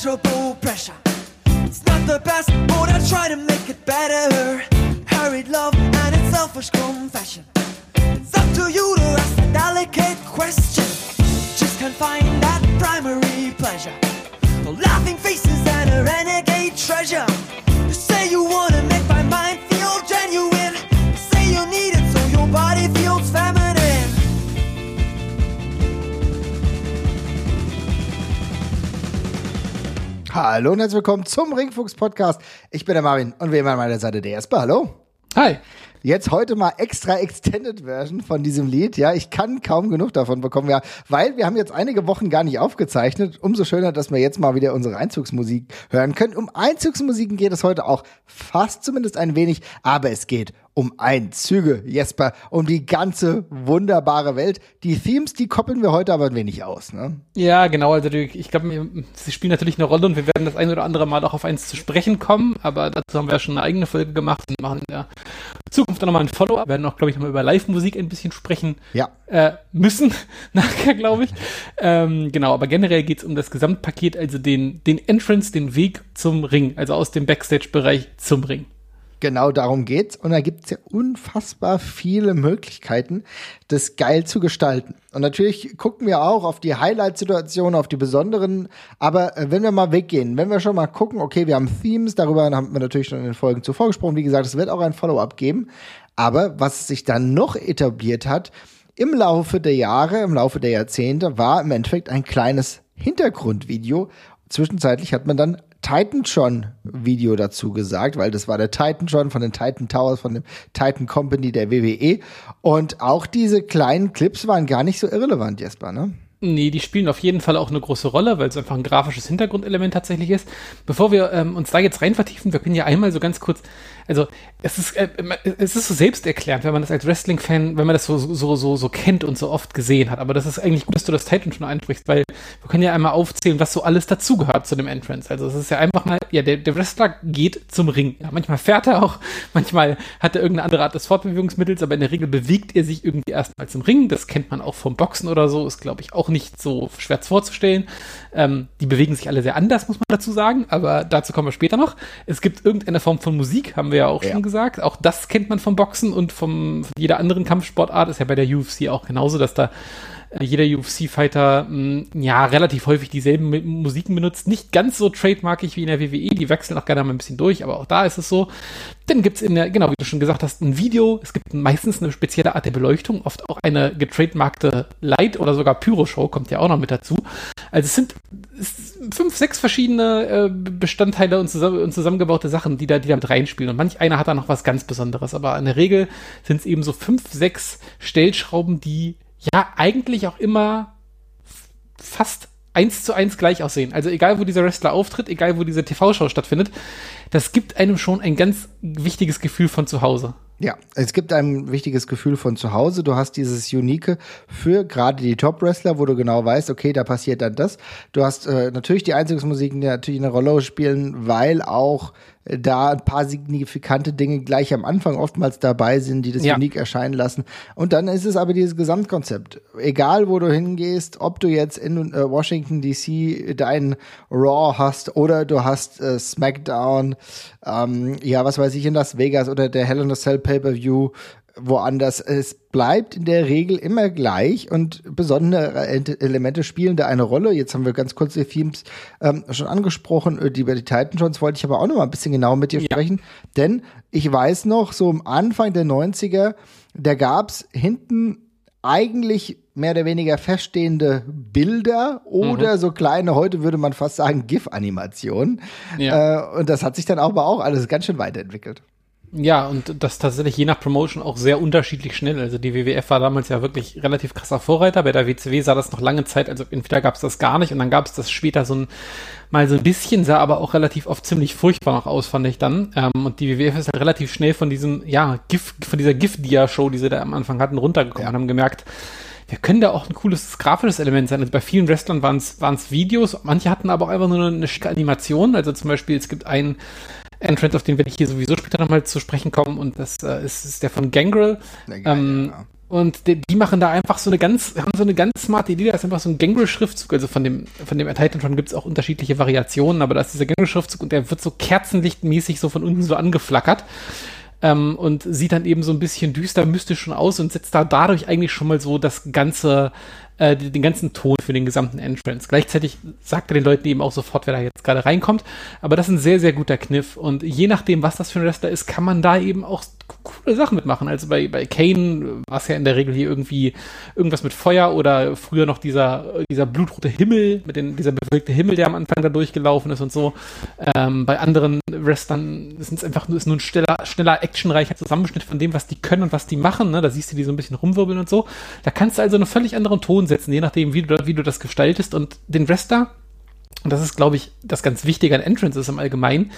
pleasurable pressure. It's not the best, but I try to make it better. Hurried love and its selfish confession. It's up to you to ask the delicate question. Just can't find that primary pleasure. Laughing faces and a renegade treasure. You say you wanna make my mind feel genuine. Hallo und herzlich willkommen zum Ringfuchs Podcast. Ich bin der Marvin und wie immer an meiner Seite der Jesper. Hallo. Hi. Jetzt heute mal extra Extended Version von diesem Lied. Ja, ich kann kaum genug davon bekommen, ja, weil wir haben jetzt einige Wochen gar nicht aufgezeichnet. Umso schöner, dass wir jetzt mal wieder unsere Einzugsmusik hören können. Um Einzugsmusiken geht es heute auch fast zumindest ein wenig, aber es geht um Einzüge, Jesper, um die ganze wunderbare Welt. Die Themes, die koppeln wir heute aber ein wenig aus, ne? Ja, genau. Also ich glaube, sie spielen natürlich eine Rolle und wir werden das ein oder andere Mal auch auf eins zu sprechen kommen, aber dazu haben wir ja schon eine eigene Folge gemacht und machen in der Zukunft nochmal ein Follow-up. Wir werden auch, glaube ich, nochmal über Live-Musik ein bisschen sprechen Ja. äh, müssen, nachher, glaube ich. Ähm, genau, aber generell geht's um das Gesamtpaket, also den, den Entrance, den Weg zum Ring, also aus dem Backstage-Bereich zum Ring. Genau darum geht's. Und da gibt's ja unfassbar viele Möglichkeiten, das geil zu gestalten. Und natürlich gucken wir auch auf die Highlight-Situationen, auf die besonderen. Aber äh, wenn wir mal weggehen, wenn wir schon mal gucken, okay, wir haben Themes, darüber haben wir natürlich schon in den Folgen zuvor gesprochen. Wie gesagt, es wird auch ein Follow-up geben. Aber was sich dann noch etabliert hat, im Laufe der Jahre, im Laufe der Jahrzehnte, war im Endeffekt ein kleines Hintergrundvideo. Zwischenzeitlich hat man dann Titan-Tron-Video dazu gesagt, weil das war der Titan-Tron von den Titan Towers, von dem Titan Company der WWE. Und auch diese kleinen Clips waren gar nicht so irrelevant, Jesper, ne? Nee, die spielen auf jeden Fall auch eine große Rolle, weil es einfach ein grafisches Hintergrundelement tatsächlich ist. Bevor wir ähm, uns da jetzt rein vertiefen, wir können ja einmal so ganz kurz, also es ist, äh, es ist so selbsterklärend, wenn man das als Wrestling-Fan, wenn man das so, so, so, so kennt und so oft gesehen hat. Aber das ist eigentlich gut, dass du das Titan schon einsprichst, weil wir können ja einmal aufzählen, was so alles dazugehört zu dem Entrance. Also es ist ja einfach mal, ja, der, der Wrestler geht zum Ring. Ja, manchmal fährt er auch, manchmal hat er irgendeine andere Art des Fortbewegungsmittels, aber in der Regel bewegt er sich irgendwie erstmal zum Ring. Das kennt man auch vom Boxen oder so, ist glaube ich auch nicht so schwer vorzustellen. Ähm, die bewegen sich alle sehr anders, muss man dazu sagen, aber dazu kommen wir später noch. Es gibt irgendeine Form von Musik, haben wir ja auch Ja. schon gesagt. Auch das kennt man vom Boxen und vom, von jeder anderen Kampfsportart. Ist ja bei der UFC auch genauso, dass da jeder UFC-Fighter mh, ja relativ häufig dieselben Musiken benutzt. Nicht ganz so trademarkig wie in der WWE, die wechseln auch gerne mal ein bisschen durch, aber auch da ist es so. Dann gibt's in der, genau, wie du schon gesagt hast, ein Video. Es gibt meistens eine spezielle Art der Beleuchtung, oft auch eine getrademarkte Light- oder sogar Pyro-Show, kommt ja auch noch mit dazu. Also es sind es sind fünf, sechs verschiedene äh, Bestandteile und, zusammen, und zusammengebaute Sachen, die da, die da mit reinspielen. Und manch einer hat da noch was ganz Besonderes. Aber in der Regel sind es eben so fünf, sechs Stellschrauben, die ja eigentlich auch immer fast eins zu eins gleich aussehen. Also egal, wo dieser Wrestler auftritt, egal, wo diese TV-Show stattfindet, das gibt einem schon ein ganz wichtiges Gefühl von zu Hause. Ja, es gibt ein wichtiges Gefühl von zu Hause. Du hast dieses Unique für gerade die Top-Wrestler, wo du genau weißt, okay, da passiert dann das. Du hast äh, natürlich die Einzugsmusiken, die natürlich eine Rolle spielen, weil auch äh, da ein paar signifikante Dinge gleich am Anfang oftmals dabei sind, die das Ja. Unique erscheinen lassen. Und dann ist es aber dieses Gesamtkonzept. Egal, wo du hingehst, ob du jetzt in äh, Washington DC dein Raw hast oder du hast äh, SmackDown, ähm, ja, was weiß ich, in Las Vegas oder der Hell in a Cell Pay-Per-View woanders. Es bleibt in der Regel immer gleich und besondere Ent- Elemente spielen da eine Rolle. Jetzt haben wir ganz kurz die Themes ähm, schon angesprochen, äh, die über die Titans wollte ich aber auch noch mal ein bisschen genau mit dir sprechen, denn ich weiß noch, so am Anfang der 90er, da gab's hinten eigentlich mehr oder weniger feststehende Bilder oder so kleine, heute würde man fast sagen, GIF-Animationen. Ja. Äh, und das hat sich dann aber auch alles ganz schön weiterentwickelt. Ja, und das tatsächlich je nach Promotion auch sehr unterschiedlich schnell. Also die WWF war damals ja wirklich relativ krasser Vorreiter. Bei der WCW sah das noch lange Zeit, also entweder gab es das gar nicht und dann gab es das später so ein mal so ein bisschen, sah aber auch relativ oft ziemlich furchtbar noch aus, fand ich dann. Ähm, und die WWF ist halt relativ schnell von diesem, ja, GIF, von dieser GIF-Dia-Show, die sie da am Anfang hatten, runtergekommen Ja. und haben gemerkt, wir können da auch ein cooles grafisches Element sein. Also bei vielen Wrestlern waren es Videos, manche hatten aber auch einfach nur eine schicke Animation. Also zum Beispiel, es gibt einen Entrance, auf den werde ich hier sowieso später nochmal zu sprechen kommen und das äh, ist, ist der von Gangrel. Ähm, ja. Und die, die, machen da einfach so eine ganz, haben so eine ganz smarte Idee, da ist einfach so ein Gangrel-Schriftzug, also von dem, von dem Titan gibt es auch unterschiedliche Variationen, aber da ist dieser Gangrel-Schriftzug und der wird so kerzenlichtmäßig so von unten so angeflackert. Ähm, und sieht dann eben so ein bisschen düster, mystisch schon aus und setzt da dadurch eigentlich schon mal so das ganze, äh, den ganzen Ton für den gesamten Entrance. Gleichzeitig sagt er den Leuten eben auch sofort, wer da jetzt gerade reinkommt. Aber das ist ein sehr, sehr guter Kniff. Und je nachdem, was das für ein Wrestler ist, kann man da eben auch coole Sachen mitmachen. Also bei, bei Kane war es ja in der Regel hier irgendwie irgendwas mit Feuer oder früher noch dieser, dieser blutrote Himmel, mit den, dieser bewölkte Himmel, der am Anfang da durchgelaufen ist und so. Ähm, bei anderen Wrestlern sind es einfach nur, ist nur ein schneller, schneller, actionreicher Zusammenschnitt von dem, was die können und was die machen. Ne? Da siehst du die so ein bisschen rumwirbeln und so. Da kannst du also einen völlig anderen Ton setzen, je nachdem, wie du, wie du das gestaltest. Und den Wrestler, und das ist, glaube ich, das ganz Wichtige an Entrances im Allgemeinen,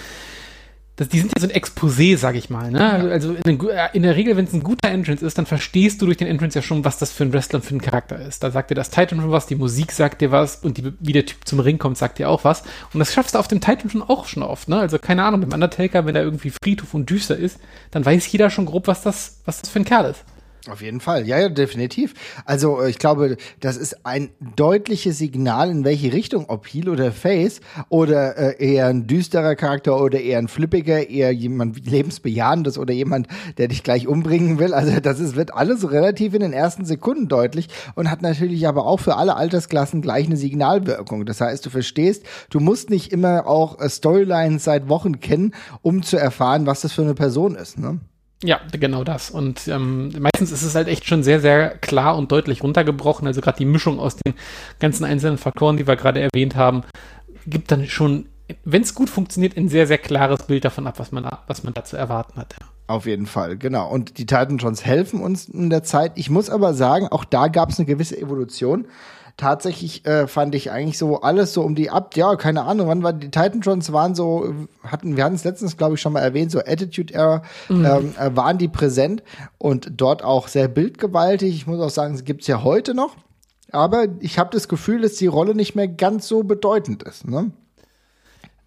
das, die sind ja so ein Exposé, sag ich mal. Ne? Also in, äh, in, der Regel, wenn es ein guter Entrance ist, dann verstehst du durch den Entrance ja schon, was das für ein Wrestler für ein Charakter ist. Da sagt dir das Titan schon was, die Musik sagt dir was und die, wie der Typ zum Ring kommt, sagt dir auch was. Und das schaffst du auf dem Titan schon auch schon oft. Ne? Also keine Ahnung, beim Undertaker, wenn er irgendwie Friedhof und düster ist, dann weiß jeder schon grob, was das, was das für ein Kerl ist. Auf jeden Fall, ja, ja, definitiv. Also äh, ich glaube, das ist ein deutliches Signal, in welche Richtung, ob Heel oder Face oder äh, eher ein düsterer Charakter oder eher ein flippiger, eher jemand lebensbejahendes oder jemand, der dich gleich umbringen will. Also das ist, wird alles relativ in den ersten Sekunden deutlich und hat natürlich aber auch für alle Altersklassen gleich eine Signalwirkung. Das heißt, du verstehst, du musst nicht immer auch äh, Storylines seit Wochen kennen, um zu erfahren, was das für eine Person ist. Ne? Ja, genau das. Und ähm, meistens ist es halt echt schon sehr, sehr klar und deutlich runtergebrochen. Also gerade die Mischung aus den ganzen einzelnen Faktoren, die wir gerade erwähnt haben, gibt dann schon, wenn es gut funktioniert, ein sehr, sehr klares Bild davon ab, was man, was man da zu erwarten hat. Auf jeden Fall, genau. Und die Titan Johns helfen uns in der Zeit. Ich muss aber sagen, auch da gab es eine gewisse Evolution tatsächlich äh, fand ich eigentlich so alles so um die ab, ja, keine Ahnung, wann war die Titan Trons waren so, hatten, wir hatten es letztens, glaube ich, schon mal erwähnt, so Attitude Era, mhm. ähm, äh, waren die präsent und dort auch sehr bildgewaltig. Ich muss auch sagen, es gibt's ja heute noch. Aber ich habe das Gefühl, dass die Rolle nicht mehr ganz so bedeutend ist. Ne?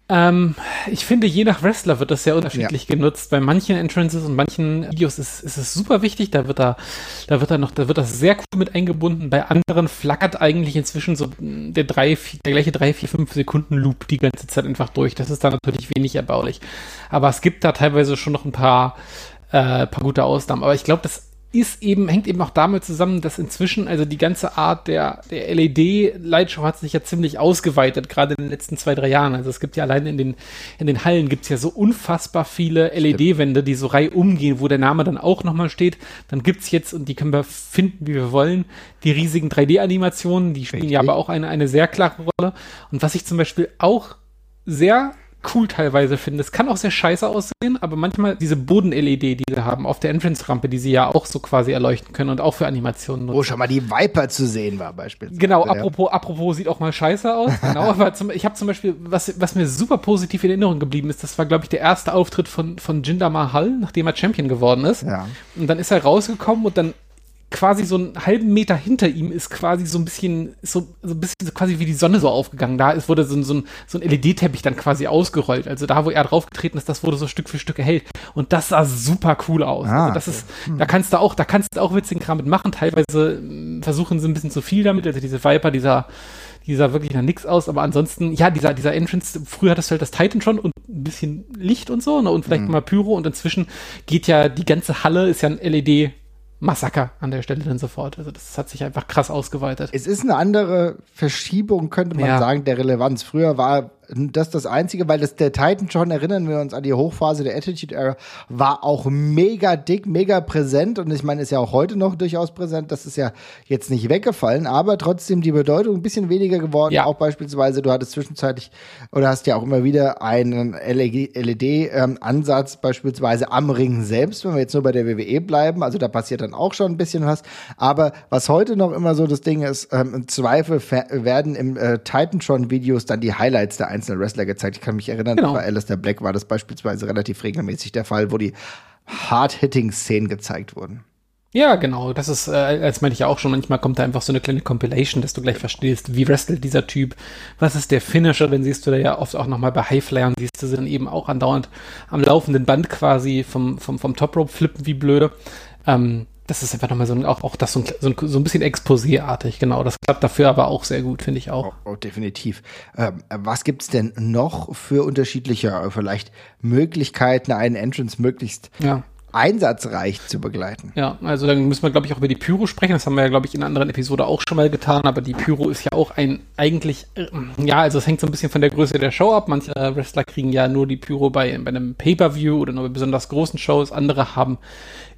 Ähm, ich finde, je nach Wrestler wird das sehr unterschiedlich ja. genutzt. Bei manchen Entrances und manchen Videos ist, ist es super wichtig. Da wird da, da wird da noch, da wird das sehr cool mit eingebunden. Bei anderen flackert eigentlich inzwischen so der drei, vier, der gleiche drei, vier, fünf Sekunden Loop die ganze Zeit einfach durch. Das ist da natürlich wenig erbaulich. Aber es gibt da teilweise schon noch ein paar, äh, paar gute Ausnahmen. Aber ich glaube, das ist eben, hängt eben auch damit zusammen, dass inzwischen, also die ganze Art der, der LED-Lightshow hat sich ja ziemlich ausgeweitet, gerade in den letzten zwei, drei Jahren. Also es gibt ja allein in den, in den Hallen gibt's ja so unfassbar viele LED-Wände, die so rei umgehen, wo der Name dann auch nochmal steht. Dann gibt's jetzt, und die können wir finden, wie wir wollen, die riesigen 3D-Animationen, die spielen Richtig. ja aber auch eine, eine sehr klare Rolle. Und was ich zum Beispiel auch sehr cool teilweise finde. Es kann auch sehr scheiße aussehen, aber manchmal diese Boden-LED, die sie haben auf der Entrance-Rampe, die sie ja auch so quasi erleuchten können und auch für Animationen nutzen. Wo schon mal die Viper zu sehen war beispielsweise. Genau, apropos, apropos sieht auch mal scheiße aus. Genau, aber zum, ich habe zum Beispiel, was, was mir super positiv in Erinnerung geblieben ist, das war, glaube ich, der erste Auftritt von, von Jinder Mahal, nachdem er Champion geworden ist. Ja. Und dann ist er rausgekommen und dann quasi so einen halben Meter hinter ihm ist quasi so ein bisschen, so, so ein bisschen so quasi wie die Sonne so aufgegangen. Da ist, wurde so, so ein, so ein LED-Teppich dann quasi ausgerollt. Also da, wo er draufgetreten ist, das wurde so Stück für Stück erhellt. Und das sah super cool aus. Ah, also das okay. ist, hm. da kannst du auch, da kannst du auch witzigen Kram mitmachen. Teilweise hm, versuchen sie ein bisschen zu viel damit. Also diese Viper, dieser, dieser wirklich nach nix aus, aber ansonsten, ja, dieser, dieser Entrance, früher hattest du halt das Titan schon und ein bisschen Licht und so, ne, und vielleicht mhm. mal Pyro und inzwischen geht ja die ganze Halle, ist ja ein LED Massaker an der Stelle dann sofort. Also das hat sich einfach krass ausgeweitet. Es ist eine andere Verschiebung, könnte man ja. sagen, der Relevanz. Früher war das das Einzige, weil das der Titan schon, erinnern wir uns an die Hochphase der Attitude Era, war auch mega dick, mega präsent und ich meine, ist ja auch heute noch durchaus präsent, das ist ja jetzt nicht weggefallen, aber trotzdem die Bedeutung ein bisschen weniger geworden, ja. auch beispielsweise, du hattest zwischenzeitlich oder hast ja auch immer wieder einen LED-Ansatz ähm, beispielsweise am Ring selbst, wenn wir jetzt nur bei der WWE bleiben, also da passiert dann auch schon ein bisschen was, aber was heute noch immer so das Ding ist, ähm, im Zweifel werden im äh, Titan schon Videos dann die Highlights der einzelne Wrestler gezeigt. Ich kann mich erinnern, genau. bei Alistair Black war das beispielsweise relativ regelmäßig der Fall, wo die Hard-Hitting-Szenen gezeigt wurden. Ja, genau. Das ist, äh, als meinte ich ja auch schon, manchmal kommt da einfach so eine kleine Compilation, dass du gleich verstehst, wie wrestelt dieser Typ, was ist der Finisher, dann siehst du da ja oft auch nochmal bei Highflyern, siehst du sie dann eben auch andauernd am laufenden Band quasi vom, vom, vom Top Rope flippen wie blöde. Ähm, das ist einfach nochmal so ein, auch, auch das so ein, so ein, so ein bisschen Exposé-artig, genau. Das klappt dafür aber auch sehr gut, finde ich auch. Oh, oh, definitiv. Ähm, was gibt's denn noch für unterschiedliche, äh, vielleicht Möglichkeiten, einen Entrance möglichst ja einsatzreich zu begleiten. Ja, also dann müssen wir, glaube ich, auch über die Pyro sprechen. Das haben wir ja, glaube ich, in einer anderen Episode auch schon mal getan, aber die Pyro ist ja auch ein eigentlich, äh, ja, also es hängt so ein bisschen von der Größe der Show ab. Manche Wrestler kriegen ja nur die Pyro bei, bei einem Pay-Per-View oder nur bei besonders großen Shows. Andere haben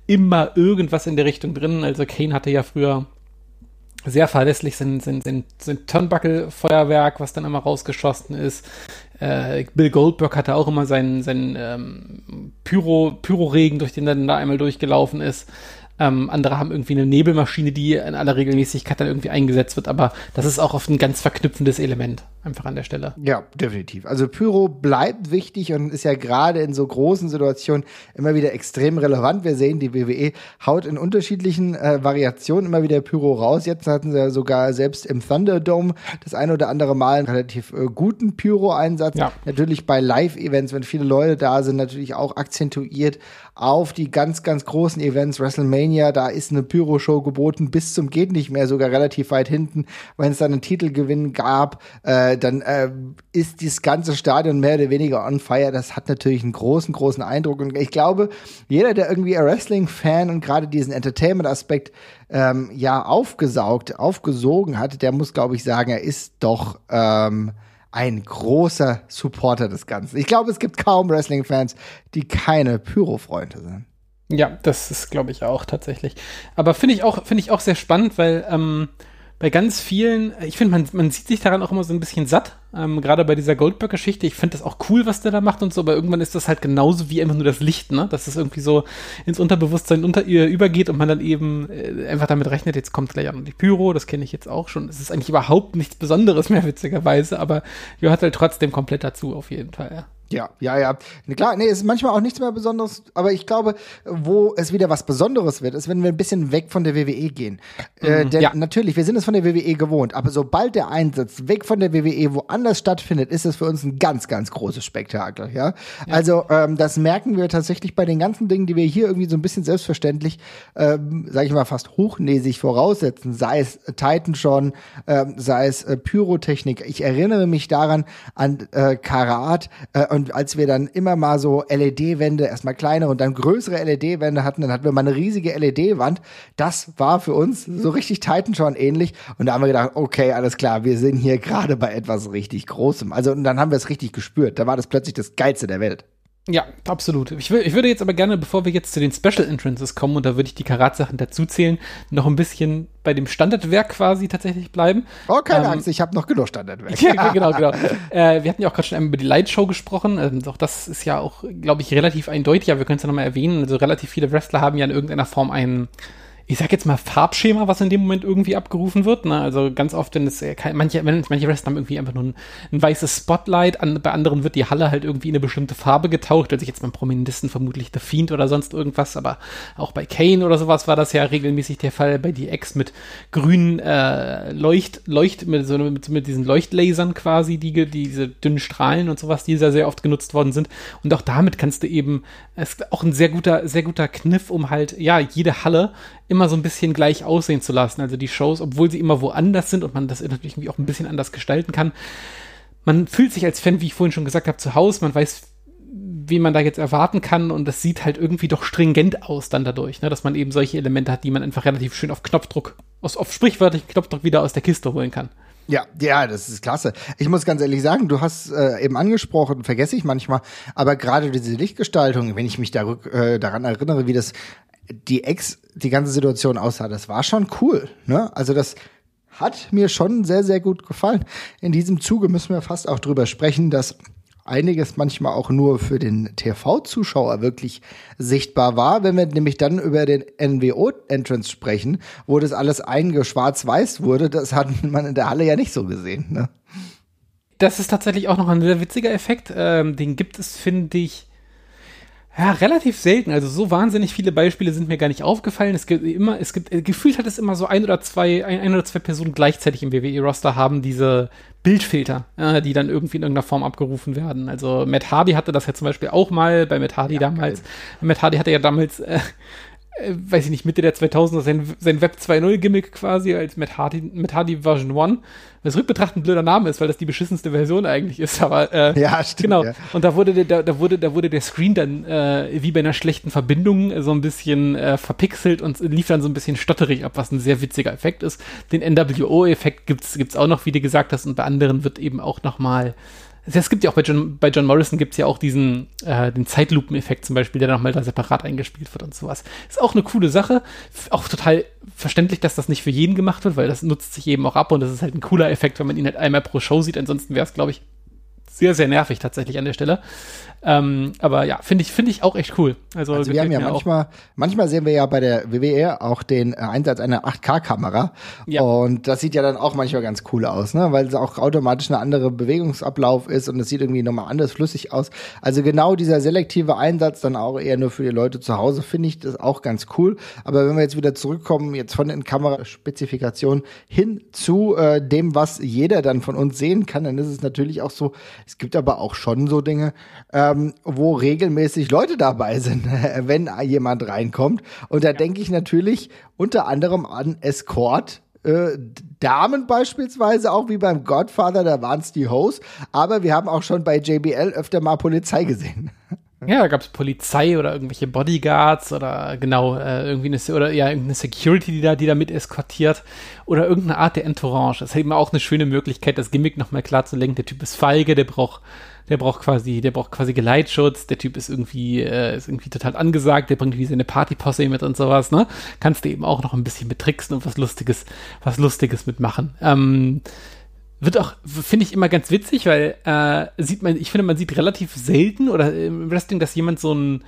immer irgendwas in der Richtung drin. Also Kane hatte ja früher sehr verlässlich sein, sein, sein, sein Turnbuckle-Feuerwerk, was dann immer rausgeschossen ist. Äh, Bill Goldberg hatte auch immer seinen, seinen ähm, Pyro, Pyro-Regen, durch den er dann da einmal durchgelaufen ist. Ähm, andere haben irgendwie eine Nebelmaschine, die in aller Regelmäßigkeit dann irgendwie eingesetzt wird, aber das ist auch oft ein ganz verknüpfendes Element einfach an der Stelle. Ja, definitiv. Also Pyro bleibt wichtig und ist ja gerade in so großen Situationen immer wieder extrem relevant. Wir sehen, die WWE haut in unterschiedlichen äh, Variationen immer wieder Pyro raus. Jetzt hatten sie ja sogar selbst im Thunderdome das ein oder andere Mal einen relativ äh, guten Pyro-Einsatz. Ja. Natürlich bei Live-Events, wenn viele Leute da sind, natürlich auch akzentuiert auf die ganz, ganz großen Events, WrestleMania, da ist eine Pyro-Show geboten, bis zum geht nicht mehr, sogar relativ weit hinten, wenn es dann einen Titelgewinn gab, äh, dann äh, ist dieses ganze Stadion mehr oder weniger on fire. Das hat natürlich einen großen, großen Eindruck. Und ich glaube, jeder, der irgendwie ein Wrestling-Fan und gerade diesen Entertainment-Aspekt ähm, ja aufgesaugt, aufgesogen hat, der muss, glaube ich, sagen, er ist doch ähm, ein großer Supporter des Ganzen. Ich glaube, es gibt kaum Wrestling-Fans, die keine Pyro-Freunde sind. Ja, das ist, glaube ich, auch tatsächlich. Aber finde ich auch, finde ich auch sehr spannend, weil ähm, bei ganz vielen, ich finde, man, man sieht sich daran auch immer so ein bisschen satt, ähm, gerade bei dieser Goldberg-Geschichte. Ich finde das auch cool, was der da macht und so, aber irgendwann ist das halt genauso wie einfach nur das Licht, ne? Dass es irgendwie so ins Unterbewusstsein unter ihr übergeht und man dann eben äh, einfach damit rechnet, jetzt kommt gleich an die Pyro, das kenne ich jetzt auch schon. Es ist eigentlich überhaupt nichts Besonderes mehr, witzigerweise, aber gehört halt trotzdem komplett dazu, auf jeden Fall, ja. Ja, ja, ja. Klar, nee, es ist manchmal auch nichts mehr Besonderes, aber ich glaube, wo es wieder was Besonderes wird, ist, wenn wir ein bisschen weg von der WWE gehen. Äh, mhm, denn ja. natürlich, wir sind es von der WWE gewohnt, aber sobald der Einsatz weg von der WWE woanders stattfindet, ist es für uns ein ganz, ganz großes Spektakel, ja. ja. Also, ähm, das merken wir tatsächlich bei den ganzen Dingen, die wir hier irgendwie so ein bisschen selbstverständlich, ähm, sag ich mal, fast hochnäsig voraussetzen, sei es Titan schon, ähm, sei es äh, Pyrotechnik. Ich erinnere mich daran an äh, Karat äh, und als wir dann immer mal so LED-Wände, erstmal kleinere und dann größere LED-Wände hatten, dann hatten wir mal eine riesige LED-Wand. Das war für uns so richtig Titan schon ähnlich. Und da haben wir gedacht, okay, alles klar, wir sind hier gerade bei etwas richtig Großem. Also, und dann haben wir es richtig gespürt. Da war das plötzlich das Geilste der Welt. Ja, absolut. Ich, ich, würde jetzt aber gerne, bevor wir jetzt zu den Special Entrances kommen, und da würde ich die Karat-Sachen dazuzählen, noch ein bisschen bei dem Standardwerk quasi tatsächlich bleiben. Oh, keine ähm, Angst, ich habe noch genug Standardwerk. ja, genau, genau. Äh, wir hatten ja auch gerade schon einmal über die Lightshow gesprochen. Ähm, auch das ist ja auch, glaube ich, relativ eindeutig, aber wir können es ja nochmal erwähnen. Also relativ viele Wrestler haben ja in irgendeiner Form einen ich sag jetzt mal Farbschema, was in dem Moment irgendwie abgerufen wird. Ne? Also ganz oft, wenn es kein, manche, manche Wrestler haben irgendwie einfach nur ein, ein weißes Spotlight, an, bei anderen wird die Halle halt irgendwie in eine bestimmte Farbe getaucht. Also jetzt beim Prominentisten vermutlich The Fiend oder sonst irgendwas, aber auch bei Kane oder sowas war das ja regelmäßig der Fall. Bei DX mit grünen äh, Leucht, Leucht, mit, so, mit, mit diesen Leuchtlasern quasi, die, die diese dünnen Strahlen und sowas, die sehr, sehr oft genutzt worden sind. Und auch damit kannst du eben, ist auch ein sehr guter, sehr guter Kniff, um halt, ja, jede Halle immer so ein bisschen gleich aussehen zu lassen. Also die Shows, obwohl sie immer woanders sind und man das natürlich irgendwie auch ein bisschen anders gestalten kann. Man fühlt sich als Fan, wie ich vorhin schon gesagt habe, zu Hause. Man weiß, wie man da jetzt erwarten kann und das sieht halt irgendwie doch stringent aus dann dadurch, ne? dass man eben solche Elemente hat, die man einfach relativ schön auf Knopfdruck, aus, auf sprichwörtlichen Knopfdruck wieder aus der Kiste holen kann. Ja, ja, das ist klasse. Ich muss ganz ehrlich sagen, du hast äh, eben angesprochen, vergesse ich manchmal, aber gerade diese Lichtgestaltung, wenn ich mich da, äh, daran erinnere, wie das die Ex, die ganze Situation aussah, das war schon cool. Ne? Also das hat mir schon sehr, sehr gut gefallen. In diesem Zuge müssen wir fast auch drüber sprechen, dass einiges manchmal auch nur für den TV-Zuschauer wirklich sichtbar war. Wenn wir nämlich dann über den NWO-Entrance sprechen, wo das alles eingeschwarz-weiß wurde, das hat man in der Halle ja nicht so gesehen. Ne? Das ist tatsächlich auch noch ein sehr witziger Effekt. Ähm, den gibt es, finde ich, ja, relativ selten. Also so wahnsinnig viele Beispiele sind mir gar nicht aufgefallen. Es gibt immer, es gibt, gefühlt hat es immer so ein oder zwei, ein, ein oder zwei Personen gleichzeitig im WWE-Roster haben diese Bildfilter, äh, die dann irgendwie in irgendeiner Form abgerufen werden. Also Matt Hardy hatte das ja zum Beispiel auch mal bei Matt Hardy ja, damals. Geil. Matt Hardy hatte ja damals äh, äh, weiß ich nicht, Mitte der 2000er sein, sein Web 2.0 Gimmick quasi als Matt Hardy, Matt Hardy Version 1. Was rückbetrachtend ein blöder Name ist, weil das die beschissenste Version eigentlich ist, aber äh, ja, stimmt, genau. Ja. Und da wurde der, da wurde, da wurde der Screen dann äh, wie bei einer schlechten Verbindung äh, so ein bisschen äh, verpixelt und lief dann so ein bisschen stotterig ab, was ein sehr witziger Effekt ist. Den NWO-Effekt gibt's gibt's auch noch, wie du gesagt hast, und bei anderen wird eben auch noch mal es gibt ja auch bei John, bei John Morrison gibt es ja auch diesen, äh, den Zeitlupen-Effekt zum Beispiel, der nochmal da separat eingespielt wird und sowas. Ist auch eine coole Sache. Auch total verständlich, dass das nicht für jeden gemacht wird, weil das nutzt sich eben auch ab und das ist halt ein cooler Effekt, wenn man ihn halt einmal pro Show sieht. Ansonsten wäre es, glaube ich, sehr, sehr nervig tatsächlich an der Stelle. Ähm, aber ja, finde ich, finde ich auch echt cool. Also, also wir haben ja manchmal, manchmal sehen wir ja bei der WWE auch den Einsatz einer 8K-Kamera. Ja. Und das sieht ja dann auch manchmal ganz cool aus, ne? Weil es auch automatisch eine andere Bewegungsablauf ist und es sieht irgendwie nochmal anders flüssig aus. Also genau dieser selektive Einsatz dann auch eher nur für die Leute zu Hause, finde ich das auch ganz cool. Aber wenn wir jetzt wieder zurückkommen, jetzt von den Kameraspezifikationen hin zu äh, dem, was jeder dann von uns sehen kann, dann ist es natürlich auch so, es gibt aber auch schon so Dinge, äh, ähm, wo regelmäßig Leute dabei sind, wenn jemand reinkommt. Und da denke ich natürlich unter anderem an Escort. Äh, Damen beispielsweise, auch wie beim Godfather, da waren es die Hosts, aber wir haben auch schon bei JBL öfter mal Polizei gesehen. Ja, da gab es Polizei oder irgendwelche Bodyguards oder genau, äh, irgendwie eine, oder ja, irgendeine Security, die da, die da mit eskortiert oder irgendeine Art der Entourage. Das ist eben auch eine schöne Möglichkeit, das Gimmick nochmal klar zu lenken. Der Typ ist feige, der braucht der braucht quasi, der braucht quasi Geleitschutz, der Typ ist irgendwie, äh, ist irgendwie total angesagt, der bringt wie seine Partyposse mit und sowas, ne? Kannst du eben auch noch ein bisschen betricksen und was Lustiges, was Lustiges mitmachen. Ähm, wird auch, finde ich immer ganz witzig, weil äh, sieht man, ich finde, man sieht relativ selten oder im Wrestling, dass jemand so ein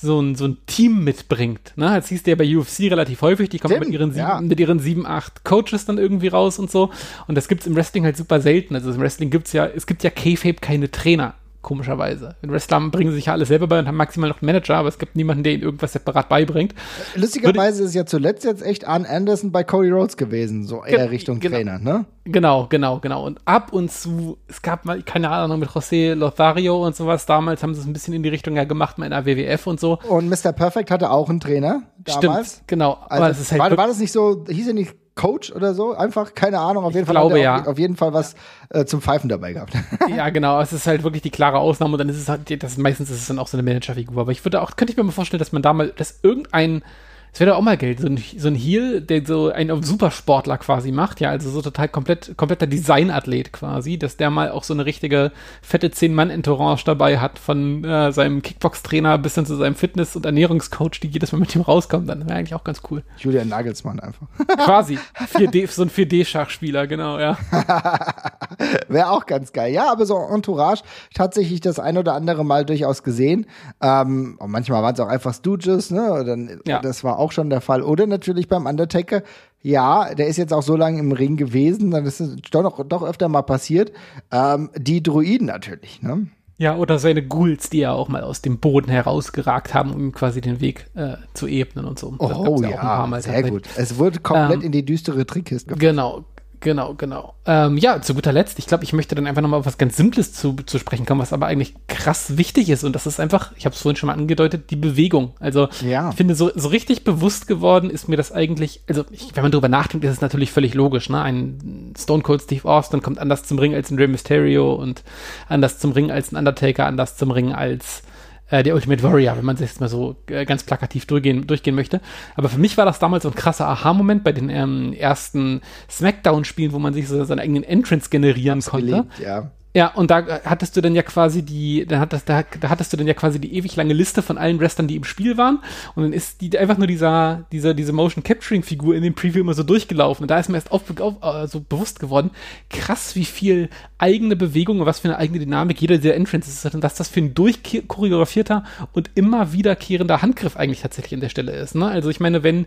so ein, so ein Team mitbringt. Ne? Jetzt hieß der bei UFC relativ häufig, die kommen Stimmt, mit ihren, sieben, ja. mit ihren sieben, acht Coaches dann irgendwie raus und so. Und das gibt's im Wrestling halt super selten. Also im Wrestling gibt's ja, es gibt ja K-Fape keine Trainer komischerweise. In Wrestler bringen sich ja alles selber bei und haben maximal noch einen Manager, aber es gibt niemanden, der ihnen irgendwas separat beibringt. Lustigerweise ist es ja zuletzt jetzt echt Arn Anderson bei Cody Rhodes gewesen, so eher Richtung genau, Trainer, ne? Genau, genau, genau. Und ab und zu, es gab mal, keine Ahnung, mit José Lothario und sowas, damals haben sie es ein bisschen in die Richtung ja gemacht, mal in der WWF und so. Und Mr. Perfect hatte auch einen Trainer damals. Stimmt, genau. Also, ist halt war, war das nicht so, hieß er nicht Coach oder so, einfach keine Ahnung. Auf jeden ich Fall glaube, ja. auf, auf, jeden Fall was äh, zum Pfeifen dabei gehabt. ja, genau. Es ist halt wirklich die klare Ausnahme und dann ist es halt, das meistens ist es dann auch so eine Managerfigur. Aber ich würde auch, könnte ich mir mal vorstellen, dass man da mal, dass irgendein es wäre doch auch mal Geld, so ein, so ein Heel, der so einen Supersportler quasi macht, ja, also so total komplett, kompletter Designathlet quasi, dass der mal auch so eine richtige fette Zehn-Mann-Entourage dabei hat, von äh, seinem Kickbox-Trainer bis hin zu seinem Fitness- und Ernährungscoach, die jedes Mal mit ihm rauskommen, dann wäre eigentlich auch ganz cool. Julian Nagelsmann einfach. quasi. 4D, so ein 4D-Schachspieler, genau, ja. wäre auch ganz geil. Ja, aber so Entourage tatsächlich das ein oder andere Mal durchaus gesehen. Ähm, und manchmal waren es auch einfach Stooges, ne? Dann, ja. Das war auch schon der Fall. Oder natürlich beim Undertaker. Ja, der ist jetzt auch so lange im Ring gewesen, dann ist es doch, doch öfter mal passiert. Ähm, die Druiden natürlich, ne? Ja, oder seine Ghouls, die ja auch mal aus dem Boden herausgeragt haben, um quasi den Weg äh, zu ebnen und so. Oh ja, ja sehr gut. Es wurde komplett ähm, in die düstere Trickkiste. Genau, Genau, genau. Ähm, ja, zu guter Letzt, ich glaube, ich möchte dann einfach nochmal auf was ganz Simples zu, zu sprechen kommen, was aber eigentlich krass wichtig ist. Und das ist einfach, ich habe es vorhin schon mal angedeutet, die Bewegung. Also ja. ich finde, so, so richtig bewusst geworden ist mir das eigentlich, also ich, wenn man drüber nachdenkt, ist es natürlich völlig logisch. Ne? Ein Stone Cold Steve Austin kommt anders zum Ring als ein Rey Mysterio und anders zum Ring als ein Undertaker, anders zum Ring als äh, der Ultimate Warrior, wenn man sich jetzt mal so äh, ganz plakativ durchgehen, durchgehen möchte. Aber für mich war das damals so ein krasser Aha-Moment bei den ähm, ersten Smackdown-Spielen, wo man sich so seinen eigenen Entrance generieren Hab's konnte. Geliebt, ja. Ja, und da hattest du dann ja quasi die, da hattest, da, da hattest du dann ja quasi die ewig lange Liste von allen Wrestlern, die im Spiel waren. Und dann ist die einfach nur dieser, dieser, diese Motion Capturing Figur in dem Preview immer so durchgelaufen. Und da ist mir erst auf, auf, äh, so bewusst geworden, krass, wie viel eigene Bewegung und was für eine eigene Dynamik jeder dieser Entrances ist und was das für ein durchchoreografierter und immer wiederkehrender Handgriff eigentlich tatsächlich an der Stelle ist. Ne? Also ich meine, wenn,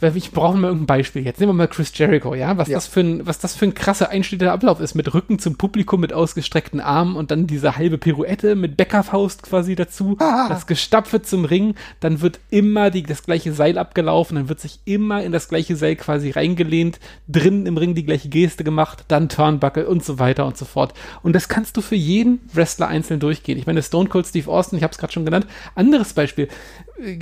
Gott, ich brauche mal irgendein Beispiel. Jetzt nehmen wir mal Chris Jericho, ja, was Ja. das für ein, was das für ein krasser einschnittender Ablauf ist, mit Rücken zum Publikum, mit ausgestreckten Armen und dann diese halbe Pirouette mit Bäckerfaust quasi dazu, Ah. das Gestapfe zum Ring, dann wird immer die, das gleiche Seil abgelaufen, dann wird sich immer in das gleiche Seil quasi reingelehnt, drinnen im Ring die gleiche Geste gemacht, dann Turnbuckle und so weiter und so fort. Und das kannst du für jeden Wrestler einzeln durchgehen. Ich meine, Stone Cold Steve Austin, ich habe es gerade schon genannt. Anderes Beispiel, äh,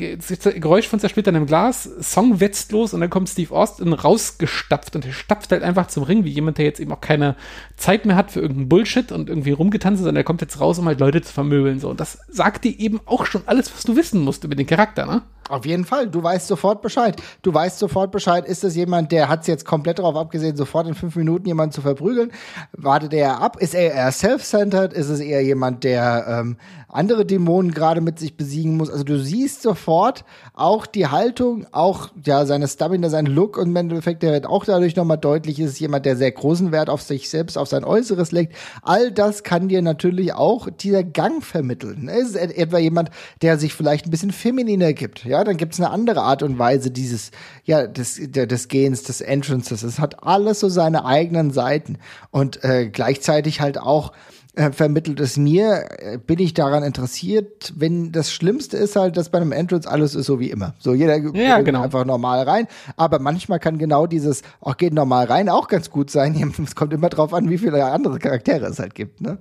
Geräusch von zersplitterndem Glas, Song wetzt los und dann kommt Steve Austin rausgestapft und er stapft halt einfach zum Ring, wie jemand, der jetzt eben auch keine Zeit mehr hat für irgendeinen Bullshit und irgendwie rumgetanzt, ist, sondern er kommt jetzt raus, um halt Leute zu vermöbeln. So. Und das sagt dir eben auch schon alles, was du wissen musst über den Charakter, ne? Auf jeden Fall, du weißt sofort Bescheid. Du weißt sofort Bescheid, ist das jemand, der hat es jetzt komplett darauf abgesehen, sofort in fünf Minuten jemanden zu verprügeln? Wartet er ab? Ist er eher self-centered? Ist es eher jemand, der ähm, andere Dämonen gerade mit sich besiegen muss? Also du siehst sofort auch die Haltung, auch ja seine Stamina, sein Look und im Endeffekt, der wird auch dadurch nochmal deutlich, ist jemand, der sehr großen Wert auf sich selbst, auf sein Äußeres legt. All das kann dir natürlich auch dieser Gang vermitteln. Es ist et- etwa jemand, der sich vielleicht ein bisschen femininer gibt. Ja, dann gibt es eine andere Art und Weise dieses, ja, des, des Gehens, des Entrances. Es hat alles so seine eigenen Seiten und äh, gleichzeitig halt auch äh, vermittelt es mir, äh, bin ich daran interessiert, wenn das Schlimmste ist halt, dass bei einem Entrance alles ist so wie immer. So jeder Ja, geht genau. einfach normal rein, aber manchmal kann genau dieses, auch geht normal rein, auch ganz gut sein. Es kommt immer drauf an, wie viele andere Charaktere es halt gibt. Ne?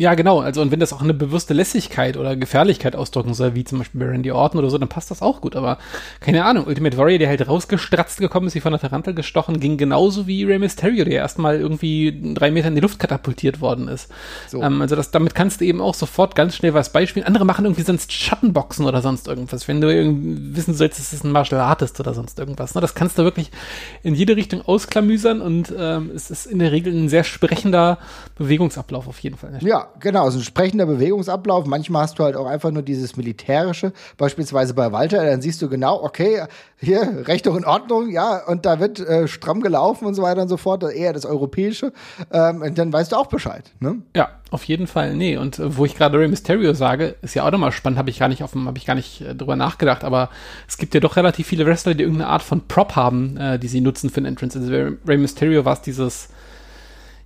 Ja, genau. Also, und wenn das auch eine bewusste Lässigkeit oder Gefährlichkeit ausdrücken soll, wie zum Beispiel bei Randy Orton oder so, dann passt das auch gut. Aber keine Ahnung, Ultimate Warrior, der halt rausgestratzt gekommen ist, wie von der Tarantel gestochen, ging genauso wie Rey Mysterio, der erstmal irgendwie drei Meter in die Luft katapultiert worden ist. So. Ähm, also, das, damit kannst du eben auch sofort ganz schnell was beispielen. Andere machen irgendwie sonst Schattenboxen oder sonst irgendwas. Wenn du irgendwie wissen sollst, es ist ein Martial Artist oder sonst irgendwas. Ne? Das kannst du wirklich in jede Richtung ausklamüsern und ähm, es ist in der Regel ein sehr sprechender Bewegungsablauf auf jeden Fall. Ja, genau, so ein sprechender Bewegungsablauf. Manchmal hast du halt auch einfach nur dieses Militärische, beispielsweise bei Walter, dann siehst du genau, okay, hier, Recht in Ordnung, ja, und da wird äh, stramm gelaufen und so weiter und so fort, eher das Europäische, ähm, und dann weißt du auch Bescheid, ne? Ja, auf jeden Fall. Nee, und äh, wo ich gerade Rey Mysterio sage, ist ja auch nochmal spannend, habe ich gar nicht auf habe ich gar nicht äh, drüber nachgedacht, aber es gibt ja doch relativ viele Wrestler, die irgendeine Art von Prop haben, äh, die sie nutzen für ein Entrance. Also Rey Mysterio war es dieses,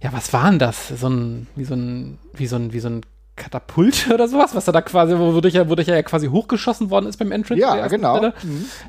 ja, was war denn das? So ein, wie so ein, wie so ein, wie so ein Katapult oder sowas, was er da quasi, wodurch er, wodurch er ja quasi hochgeschossen worden ist beim Entrance. Ja, genau. Stelle.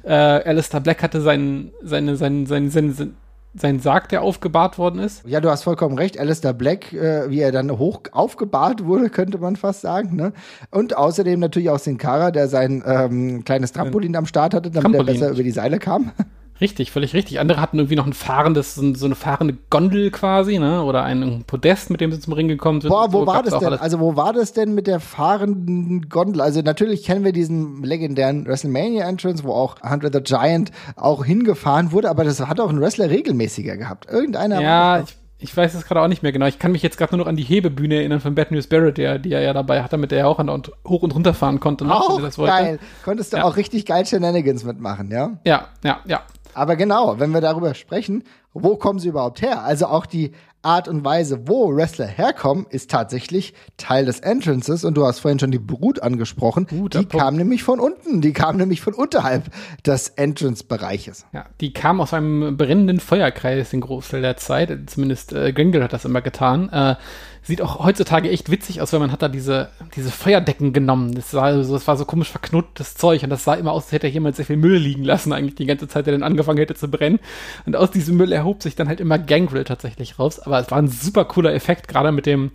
Äh, Alistair Black hatte seinen, seine, seinen, seinen, seinen, seinen, seinen Sarg, der aufgebahrt worden ist. Ja, du hast vollkommen recht. Alistair Black, äh, wie er dann hoch aufgebahrt wurde, könnte man fast sagen. Ne? Und außerdem natürlich auch Sin Cara, der sein ähm, kleines Trampolin am Start hatte, damit Trampolin. er besser über die Seile kam. Richtig, völlig richtig. Andere hatten irgendwie noch ein fahrendes, so, eine fahrende Gondel quasi, ne? Oder ein Podest, mit dem sie zum Ring gekommen sind. Boah, wo so war das denn? alles. Also, wo war das denn mit der fahrenden Gondel? Also, natürlich kennen wir diesen legendären WrestleMania-Entrance, wo auch Andre the Giant auch hingefahren wurde, aber das hat auch ein Wrestler regelmäßiger gehabt. Irgendeiner. ja, ich, ich weiß es gerade auch nicht mehr genau. Ich kann mich jetzt gerade nur noch an die Hebebühne erinnern von Bad News Barrett, der, die er ja dabei hatte, mit der er auch an und hoch und runter fahren konnte. ne, wenn auch das wollte. geil. Konntest du Ja. auch richtig geil Shenanigans mitmachen, ja? Ja, ja, ja. Aber genau, wenn wir darüber sprechen, wo kommen sie überhaupt her? Also auch die Art und Weise, wo Wrestler herkommen, ist tatsächlich Teil des Entrances. Und du hast vorhin schon die Brut angesprochen. Guter die Punkt. kam nämlich von unten. Die kam nämlich von unterhalb des Entrance-Bereiches. Ja, die kam aus einem brennenden Feuerkreis den Großteil der Zeit. Zumindest äh, Gringle hat das immer getan. Äh, sieht auch heutzutage echt witzig aus, weil man hat da diese, diese Feuerdecken genommen. Das, sah so, das war so komisch verknotetes Zeug und das sah immer aus, als hätte jemand sehr viel Müll liegen lassen, eigentlich die ganze Zeit, der dann angefangen hätte zu brennen. Und aus diesem Müll erhob sich dann halt immer Gangrel tatsächlich raus. Aber es war ein super cooler Effekt, gerade mit dem,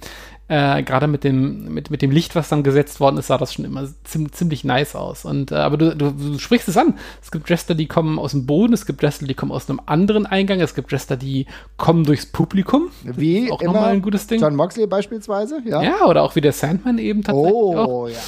äh, gerade mit dem, mit, mit dem Licht, was dann gesetzt worden ist, sah das schon immer ziem, ziemlich nice aus. Und, äh, aber du, du, du sprichst es an. Es gibt Wrestler, die kommen aus dem Boden, es gibt Wrestler, die kommen aus einem anderen Eingang, es gibt Wrestler, die kommen durchs Publikum. Wie auch immer, nochmal ein gutes Ding. John Moxley beispielsweise, ja. Ja, oder auch wie der Sandman eben tatsächlich auch. oh, ja.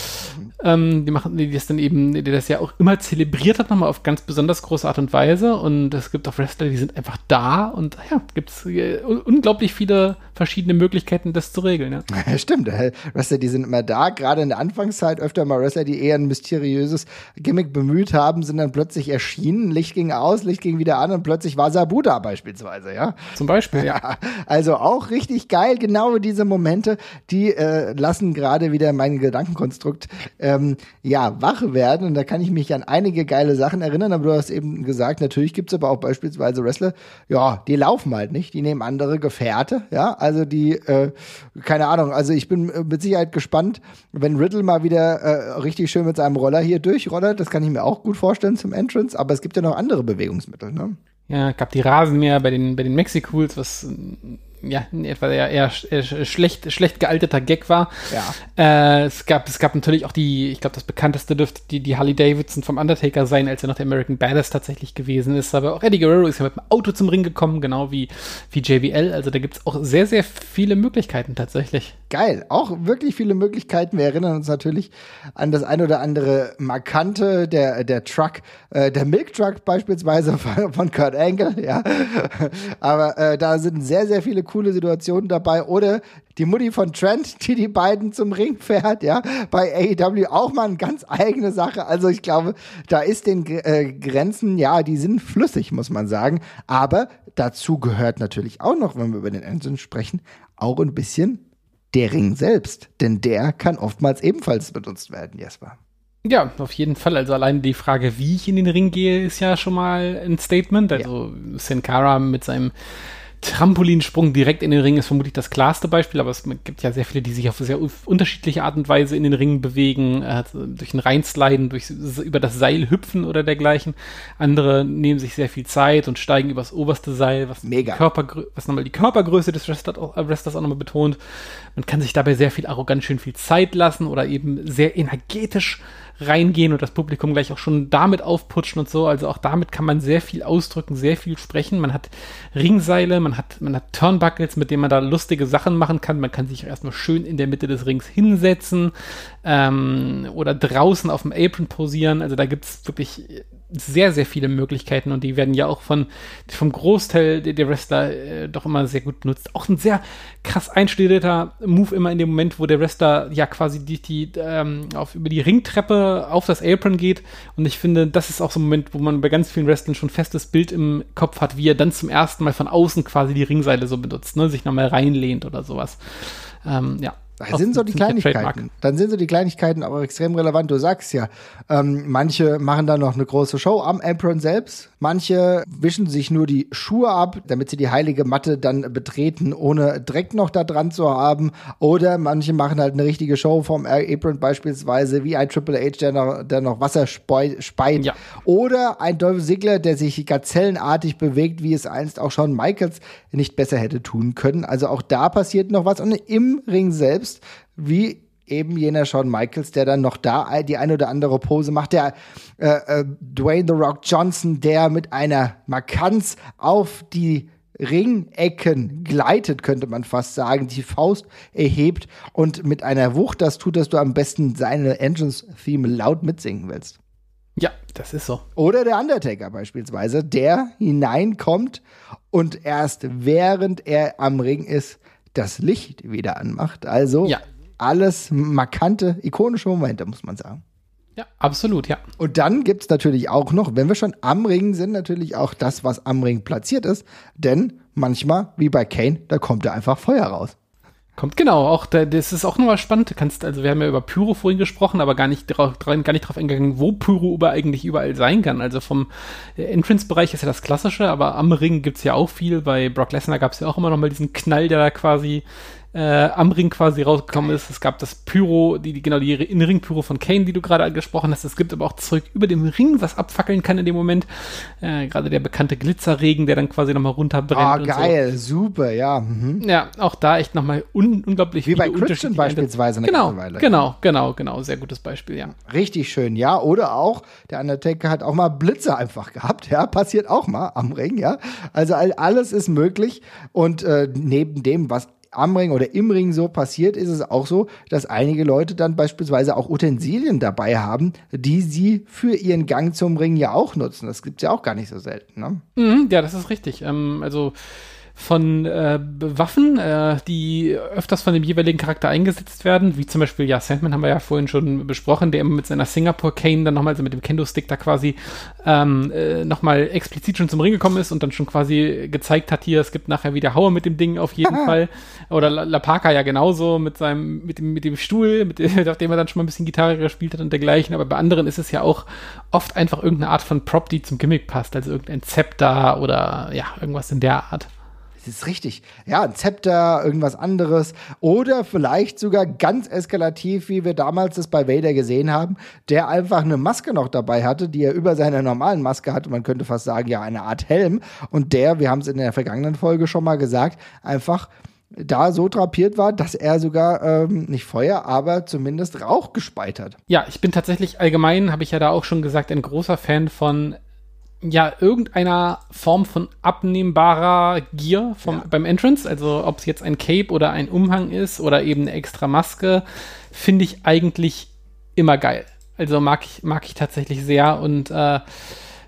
Ähm, die machen, die das dann eben, die das ja auch immer zelebriert hat, nochmal auf ganz besonders große Art und Weise. Und es gibt auch Wrestler, die sind einfach da und ja, gibt es äh, un unglaublich viele verschiedene Möglichkeiten, das zu regeln. Ja. Stimmt, Wrestler, die sind immer da. Gerade in der Anfangszeit öfter mal Wrestler, die eher ein mysteriöses Gimmick bemüht haben, sind dann plötzlich erschienen. Licht ging aus, Licht ging wieder an und plötzlich war Sabu da beispielsweise, ja. Zum Beispiel, ja. Also auch richtig geil. Genau diese Momente, die äh, lassen gerade wieder mein Gedankenkonstrukt ähm, ja wach werden. Und da kann ich mich an einige geile Sachen erinnern. Aber du hast eben gesagt, natürlich gibt es aber auch beispielsweise Wrestler, ja, die laufen halt nicht. Die nehmen andere Gefährte, ja. Also die, äh, keine Ahnung. Also ich bin äh, mit Sicherheit gespannt, wenn Riddle mal wieder äh, richtig schön mit seinem Roller hier durchrollert. Das kann ich mir auch gut vorstellen zum Entrance. Aber es gibt ja noch andere Bewegungsmittel, ne? Ja, gab die Rasenmäher bei den, bei den Mexicools, was ja, etwa eher, eher, eher schlecht, schlecht gealterter Gag war. Ja. Äh, es, gab, es gab natürlich auch die, ich glaube, das bekannteste dürfte die, die Harley Davidson vom Undertaker sein, als er noch der American Badass tatsächlich gewesen ist. Aber auch Eddie Guerrero ist ja mit dem Auto zum Ring gekommen, genau wie, wie JBL. Also da gibt es auch sehr, sehr viele Möglichkeiten tatsächlich. Geil, auch wirklich viele Möglichkeiten. Wir erinnern uns natürlich an das ein oder andere markante, der, der Truck, äh, der Milk Truck beispielsweise von, von Kurt Angle, ja. Aber äh, da sind sehr, sehr viele coole Situationen dabei. Oder die Mutti von Trent, die die beiden zum Ring fährt, ja, bei AEW auch mal eine ganz eigene Sache. Also ich glaube, da ist den äh, Grenzen, ja, die sind flüssig, muss man sagen. Aber dazu gehört natürlich auch noch, wenn wir über den Engine sprechen, auch ein bisschen der Ring selbst. Denn der kann oftmals ebenfalls benutzt werden, Jesper. Ja, auf jeden Fall. Also allein die Frage, wie ich in den Ring gehe, ist ja schon mal ein Statement. Also ja. Sin Cara mit seinem Trampolinsprung direkt in den Ring ist vermutlich das klarste Beispiel, aber es gibt ja sehr viele, die sich auf sehr unterschiedliche Art und Weise in den Ring bewegen, äh, durch ein Reinsliden, durch über das Seil hüpfen oder dergleichen. Andere nehmen sich sehr viel Zeit und steigen übers oberste Seil, was Mega. Was nochmal die Körpergröße des Wrestlers auch, äh, Wrestlers auch nochmal betont. Man kann sich dabei sehr viel arrogant schön viel Zeit lassen oder eben sehr energetisch reingehen und das Publikum gleich auch schon damit aufputschen und so. Also auch damit kann man sehr viel ausdrücken, sehr viel sprechen. Man hat Ringseile, man hat, man hat Turnbuckles, mit denen man da lustige Sachen machen kann. Man kann sich erstmal schön in der Mitte des Rings hinsetzen ähm, oder draußen auf dem Apron posieren. Also da gibt es wirklich sehr, sehr viele Möglichkeiten und die werden ja auch von, vom Großteil der, Wrestler äh, doch immer sehr gut benutzt. Auch ein sehr krass einstudierter Move immer in dem Moment, wo der Wrestler ja quasi die, die, ähm, auf, über die Ringtreppe auf das Apron geht und ich finde, das ist auch so ein Moment, wo man bei ganz vielen Wrestlern schon festes Bild im Kopf hat, wie er dann zum ersten Mal von außen quasi die Ringseile so benutzt, ne, sich nochmal reinlehnt oder sowas. Ähm, ja, da sind so die Kleinigkeiten. Dann sind so die Kleinigkeiten aber extrem relevant. Du sagst ja, ähm, manche machen da noch eine große Show am Apron selbst. Manche wischen sich nur die Schuhe ab, damit sie die heilige Matte dann betreten, ohne Dreck noch da dran zu haben. Oder manche machen halt eine richtige Show vom Apron beispielsweise, wie ein Triple H, der noch, der noch Wasser speit. Ja. Oder ein Dolph Ziggler, der sich gazellenartig bewegt, wie es einst auch schon Michaels nicht besser hätte tun können. Also auch da passiert noch was. Und im Ring selbst, wie eben jener Shawn Michaels, der dann noch da die eine oder andere Pose macht, der äh, äh, Dwayne The Rock Johnson, der mit einer Markanz auf die Ringecken gleitet, könnte man fast sagen, die Faust erhebt und mit einer Wucht das tut, dass du am besten seine Engines-Theme laut mitsingen willst. Ja, das ist so. Oder der Undertaker beispielsweise, der hineinkommt und erst während er am Ring ist, das Licht wieder anmacht. Also ja alles markante, ikonische Momente, muss man sagen. Ja, absolut, ja. Und dann gibt es natürlich auch noch, wenn wir schon am Ring sind, natürlich auch das, was am Ring platziert ist. Denn manchmal, wie bei Kane, da kommt da einfach Feuer raus. Kommt genau, auch da, das ist auch nochmal spannend. Du kannst, also wir haben ja über Pyro vorhin gesprochen, aber gar nicht drauf, gar nicht drauf eingegangen, wo Pyro über eigentlich überall sein kann. Also vom Entrance-Bereich ist ja das Klassische, aber am Ring gibt es ja auch viel. Bei Brock Lesnar gab es ja auch immer nochmal diesen Knall, der da quasi äh, am Ring quasi rausgekommen ist. Es gab das Pyro, die, die genau die In-Ring-Pyro von Kane, die du gerade angesprochen hast. Es gibt aber auch Zeug über dem Ring, was abfackeln kann in dem Moment. Äh, gerade der bekannte Glitzerregen, der dann quasi nochmal runterbrennt. Ah, geil, so. super, ja. Mhm. Ja, auch da echt nochmal un unglaublich Wie bei Christian beispielsweise eine genau, Weile. Genau, genau, genau, sehr gutes Beispiel, ja. Richtig schön, ja. Oder auch, der Undertaker hat auch mal Blitze einfach gehabt, ja. Passiert auch mal am Ring, ja. Also alles ist möglich. Und äh, neben dem, was am Ring oder im Ring so passiert, ist es auch so, dass einige Leute dann beispielsweise auch Utensilien dabei haben, die sie für ihren Gang zum Ring ja auch nutzen. Das gibt es ja auch gar nicht so selten. Ne? Mhm, ja, das ist richtig. Ähm, also von äh, Waffen, äh, die öfters von dem jeweiligen Charakter eingesetzt werden, wie zum Beispiel, ja, Sandman haben wir ja vorhin schon besprochen, der immer mit seiner Singapore Cane dann nochmal, also mit dem Kendo-Stick da quasi ähm, äh, nochmal explizit schon zum Ring gekommen ist und dann schon quasi gezeigt hat, hier, es gibt nachher wieder Hauer mit dem Ding auf jeden Fall. Oder La, La Parka ja genauso mit seinem, mit dem, mit dem Stuhl, mit dem, auf dem er dann schon mal ein bisschen Gitarre gespielt hat und dergleichen. Aber bei anderen ist es ja auch oft einfach irgendeine Art von Prop, die zum Gimmick passt, also irgendein Zepter oder ja, irgendwas in der Art. Das ist richtig. Ja, ein Zepter, irgendwas anderes. Oder vielleicht sogar ganz eskalativ, wie wir damals das bei Vader gesehen haben, der einfach eine Maske noch dabei hatte, die er über seiner normalen Maske hatte. Man könnte fast sagen, ja, eine Art Helm. Und der, wir haben es in der vergangenen Folge schon mal gesagt, einfach da so drapiert war, dass er sogar ähm, nicht Feuer, aber zumindest Rauch gespeit hat. Ja, ich bin tatsächlich allgemein, habe ich ja da auch schon gesagt, ein großer Fan von ja, irgendeiner Form von abnehmbarer Gear vom, ja. beim Entrance, also ob es jetzt ein Cape oder ein Umhang ist oder eben eine extra Maske, finde ich eigentlich immer geil. Also mag ich, mag ich tatsächlich sehr und äh,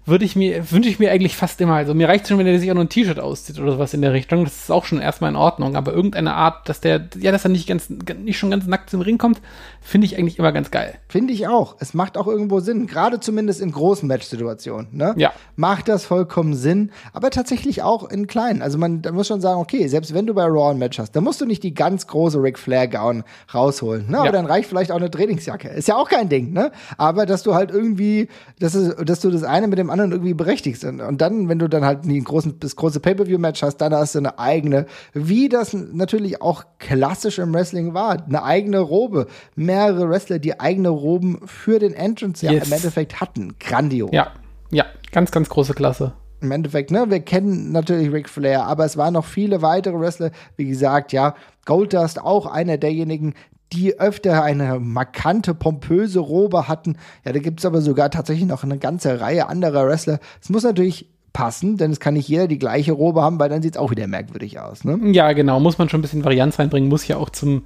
würde ich mir, wünsche ich mir eigentlich fast immer. Also mir reicht schon, wenn er sich auch nur ein T-Shirt auszieht oder sowas in der Richtung. Das ist auch schon erstmal in Ordnung. Aber irgendeine Art, dass der, ja, dass er nicht ganz, nicht schon ganz nackt zum Ring kommt, finde ich eigentlich immer ganz geil. Finde ich auch. Es macht auch irgendwo Sinn. Gerade zumindest in großen Match-Situationen, ne? Ja. Macht das vollkommen Sinn. Aber tatsächlich auch in kleinen. Also man, muss schon sagen, okay, selbst wenn du bei Raw ein Match hast, dann musst du nicht die ganz große Ric Flair Gown rausholen, ne? Aber ja. dann reicht vielleicht auch eine Trainingsjacke. Ist ja auch kein Ding, ne? Aber dass du halt irgendwie, dass, es, dass du das eine mit dem anderen irgendwie berechtigt sind. Und dann, wenn du dann halt ein großen, das große Pay-Per-View-Match hast, dann hast du eine eigene, wie das natürlich auch klassisch im Wrestling war, eine eigene Robe. Mehrere Wrestler, die eigene Roben für den Entrance yes. ja im Endeffekt hatten. Grandios. Ja, ja, ganz, ganz große Klasse im Endeffekt, ne, wir kennen natürlich Ric Flair, aber es waren noch viele weitere Wrestler, wie gesagt, ja, Goldust auch einer derjenigen, die öfter eine markante, pompöse Robe hatten. Ja, da gibt es aber sogar tatsächlich noch eine ganze Reihe anderer Wrestler. Es muss natürlich passen, denn es kann nicht jeder die gleiche Robe haben, weil dann sieht es auch wieder merkwürdig aus. Ne? Ja, genau. Muss man schon ein bisschen Varianz reinbringen, muss ja auch zum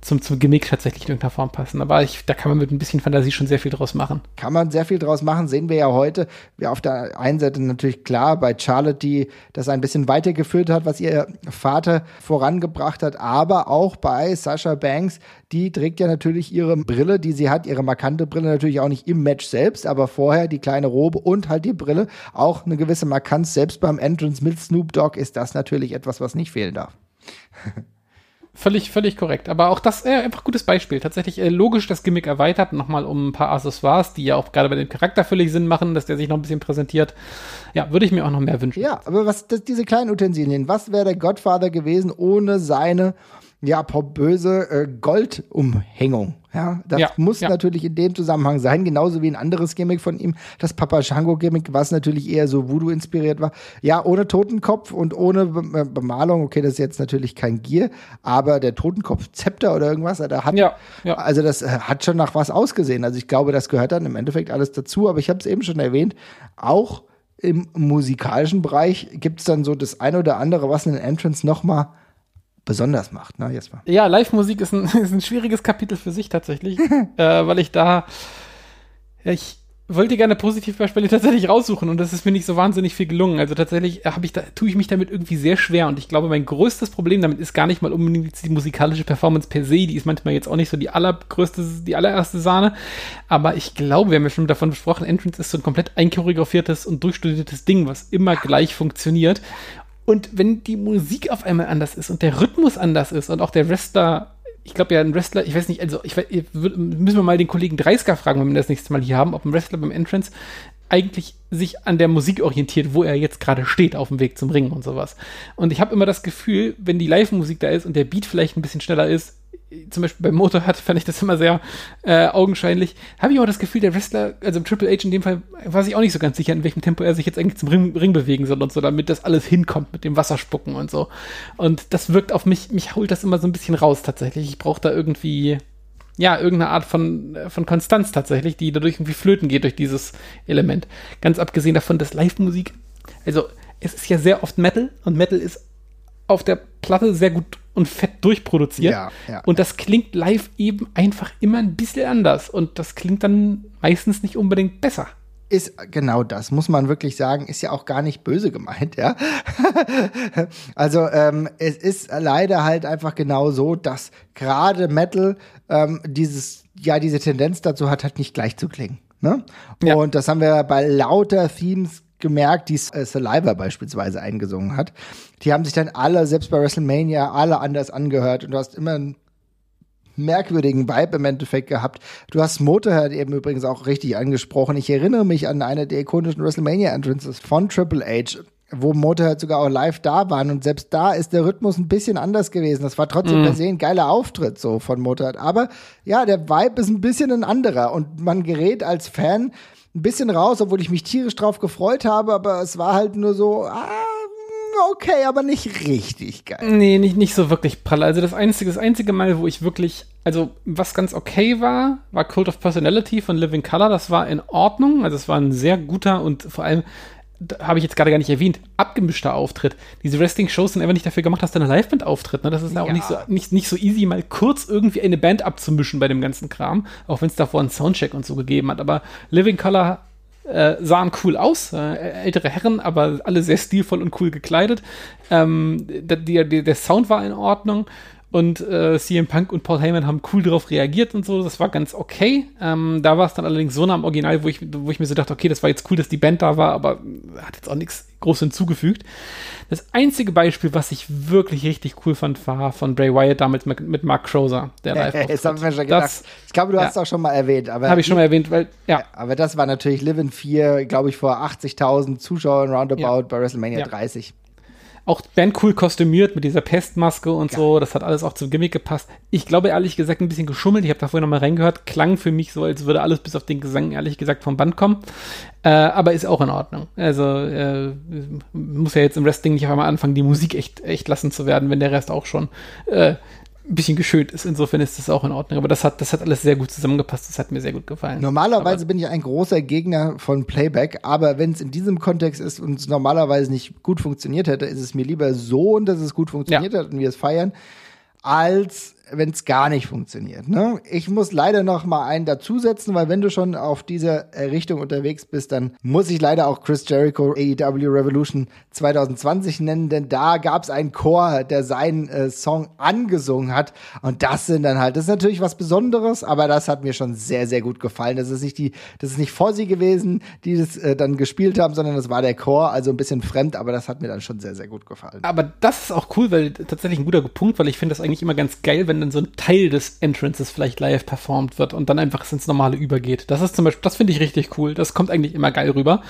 zum, zum Gimmick tatsächlich in irgendeiner Form passen. Aber ich, da kann man mit ein bisschen Fantasie schon sehr viel draus machen. Kann man sehr viel draus machen, sehen wir ja heute. Wir auf der einen Seite natürlich klar bei Charlotte, die das ein bisschen weitergeführt hat, was ihr Vater vorangebracht hat, aber auch bei Sasha Banks, die trägt ja natürlich ihre Brille, die sie hat, ihre markante Brille natürlich auch nicht im Match selbst, aber vorher die kleine Robe und halt die Brille, auch eine gewisse Markanz, selbst beim Entrance mit Snoop Dogg ist das natürlich etwas, was nicht fehlen darf. Völlig, völlig korrekt. Aber auch das äh, einfach gutes Beispiel. Tatsächlich äh, logisch das Gimmick erweitert, nochmal um ein paar Accessoires, die ja auch gerade bei dem Charakter völlig Sinn machen, dass der sich noch ein bisschen präsentiert. Ja, würde ich mir auch noch mehr wünschen. Ja, aber was, das, diese kleinen Utensilien, was wäre der Godfather gewesen ohne seine ja, pompöse äh, Goldumhängung. Ja, das ja, muss ja. natürlich in dem Zusammenhang sein, genauso wie ein anderes Gimmick von ihm, das Papa Shango Gimmick, was natürlich eher so Voodoo inspiriert war. Ja, ohne Totenkopf und ohne Be äh, Bemalung, okay, das ist jetzt natürlich kein Gier, aber der Totenkopf Zepter oder irgendwas, da hat ja, ja. also das äh, hat schon nach was ausgesehen. Also ich glaube, das gehört dann im Endeffekt alles dazu, aber ich habe es eben schon erwähnt, auch im musikalischen Bereich gibt es dann so das eine oder andere, was einen Entrance noch mal besonders macht, ne, Jesper? Ja, Live-Musik ist ein, ist ein schwieriges Kapitel für sich tatsächlich, äh, weil ich da, ja, ich wollte gerne Positivbeispiele tatsächlich raussuchen und das ist mir nicht so wahnsinnig viel gelungen. Also tatsächlich habe ich da, tue ich mich damit irgendwie sehr schwer und ich glaube, mein größtes Problem damit ist gar nicht mal unbedingt die musikalische Performance per se, die ist manchmal jetzt auch nicht so die allergrößte, die allererste Sahne, aber ich glaube, wir haben ja schon davon besprochen, Entrance ist so ein komplett einchoreografiertes und durchstudiertes Ding, was immer gleich funktioniert und wenn die Musik auf einmal anders ist und der Rhythmus anders ist und auch der Wrestler, ich glaube ja, ein Wrestler, ich weiß nicht, also ich weiß, müssen wir mal den Kollegen Dreisker fragen, wenn wir das nächste Mal hier haben, ob ein Wrestler beim Entrance eigentlich sich an der Musik orientiert, wo er jetzt gerade steht auf dem Weg zum Ringen und sowas. Und ich habe immer das Gefühl, wenn die Live-Musik da ist und der Beat vielleicht ein bisschen schneller ist, zum Beispiel beim Motorrad fand ich das immer sehr äh, augenscheinlich. Habe ich auch das Gefühl, der Wrestler, also Triple H in dem Fall, war sich auch nicht so ganz sicher, in welchem Tempo er sich jetzt eigentlich zum Ring, Ring bewegen soll und so, damit das alles hinkommt mit dem Wasserspucken und so. Und das wirkt auf mich, mich holt das immer so ein bisschen raus tatsächlich. Ich brauche da irgendwie, ja, irgendeine Art von, von Konstanz tatsächlich, die dadurch irgendwie flöten geht durch dieses Element. Ganz abgesehen davon, dass Live-Musik, also es ist ja sehr oft Metal und Metal ist auf der Platte sehr gut und fett durchproduziert. Ja, ja, und das klingt live eben einfach immer ein bisschen anders. Und das klingt dann meistens nicht unbedingt besser. ist genau das, muss man wirklich sagen, ist ja auch gar nicht böse gemeint, ja. also ähm, es ist leider halt einfach genau so, dass gerade Metal ähm, dieses, ja, diese Tendenz dazu hat, halt nicht gleich zu klingen. Ne? Ja. Und das haben wir bei lauter Themes gemerkt, die äh, Saliva beispielsweise eingesungen hat. Die haben sich dann alle, selbst bei WrestleMania, alle anders angehört und du hast immer einen merkwürdigen Vibe im Endeffekt gehabt. Du hast Motorhead eben übrigens auch richtig angesprochen. Ich erinnere mich an eine der ikonischen WrestleMania-Entrances von Triple H wo Motorhead sogar auch live da waren und selbst da ist der Rhythmus ein bisschen anders gewesen. Das war trotzdem mm. per se ein geiler Auftritt so von Motorhead. Aber ja, der Vibe ist ein bisschen ein anderer und man gerät als Fan ein bisschen raus, obwohl ich mich tierisch drauf gefreut habe, aber es war halt nur so, ah, okay, aber nicht richtig geil. Nee, nicht, nicht so wirklich prall. Also das einzige, das einzige Mal, wo ich wirklich, also was ganz okay war, war Cult of Personality von Living Color. Das war in Ordnung. Also es war ein sehr guter und vor allem habe ich jetzt gerade gar nicht erwähnt, abgemischter Auftritt. Diese Wrestling-Shows sind einfach nicht dafür gemacht, dass da eine Liveband auftritt. Ne? Das ist ja auch nicht so, nicht, nicht so easy, mal kurz irgendwie eine Band abzumischen bei dem ganzen Kram, auch wenn es davor einen Soundcheck und so gegeben hat. Aber Living Color äh, sahen cool aus, äh, ältere Herren, aber alle sehr stilvoll und cool gekleidet. Ähm, der, der, der Sound war in Ordnung und äh, CM Punk und Paul Heyman haben cool darauf reagiert und so. Das war ganz okay. Ähm, da war es dann allerdings so nah am Original, wo ich, wo ich mir so dachte, okay, das war jetzt cool, dass die Band da war, aber hat jetzt auch nichts groß hinzugefügt. Das einzige Beispiel, was ich wirklich richtig cool fand, war von Bray Wyatt damals mit, mit Mark Crozer, der live äh, Das haben wir schon gedacht. Das, ich glaube, du ja, hast es auch schon mal erwähnt. Habe ich schon mal erwähnt, weil, ja. Aber das war natürlich Live in 4, glaube ich, vor 80.000 Zuschauern roundabout ja. bei WrestleMania ja. 30 auch Band cool kostümiert mit dieser Pestmaske und Geil. so. Das hat alles auch zum Gimmick gepasst. Ich glaube ehrlich gesagt ein bisschen geschummelt. Ich habe da vorhin noch mal reingehört. Klang für mich so, als würde alles bis auf den Gesang ehrlich gesagt vom Band kommen. Äh, aber ist auch in Ordnung. Also äh, muss ja jetzt im Wrestling nicht auf einmal anfangen, die Musik echt, echt lassen zu werden, wenn der Rest auch schon äh, ein bisschen geschönt ist. Insofern ist das auch in Ordnung. Aber das hat, das hat alles sehr gut zusammengepasst. Das hat mir sehr gut gefallen. Normalerweise aber bin ich ein großer Gegner von Playback, aber wenn es in diesem Kontext ist und es normalerweise nicht gut funktioniert hätte, ist es mir lieber so, dass es gut funktioniert ja. hat und wir es feiern, als wenn es gar nicht funktioniert. Ne? Ich muss leider noch mal einen dazusetzen, weil wenn du schon auf dieser äh, Richtung unterwegs bist, dann muss ich leider auch Chris Jericho AEW Revolution 2020 nennen, denn da gab es einen Chor, der seinen äh, Song angesungen hat und das sind dann halt, das ist natürlich was Besonderes, aber das hat mir schon sehr, sehr gut gefallen. Das ist nicht die, das ist nicht Fossi gewesen, die das äh, dann gespielt haben, sondern das war der Chor, also ein bisschen fremd, aber das hat mir dann schon sehr, sehr gut gefallen. Aber das ist auch cool, weil tatsächlich ein guter Punkt, weil ich finde das eigentlich immer ganz geil, wenn wenn dann so ein Teil des Entrances vielleicht live performt wird und dann einfach ins Normale übergeht. Das ist zum Beispiel, das finde ich richtig cool. Das kommt eigentlich immer geil rüber.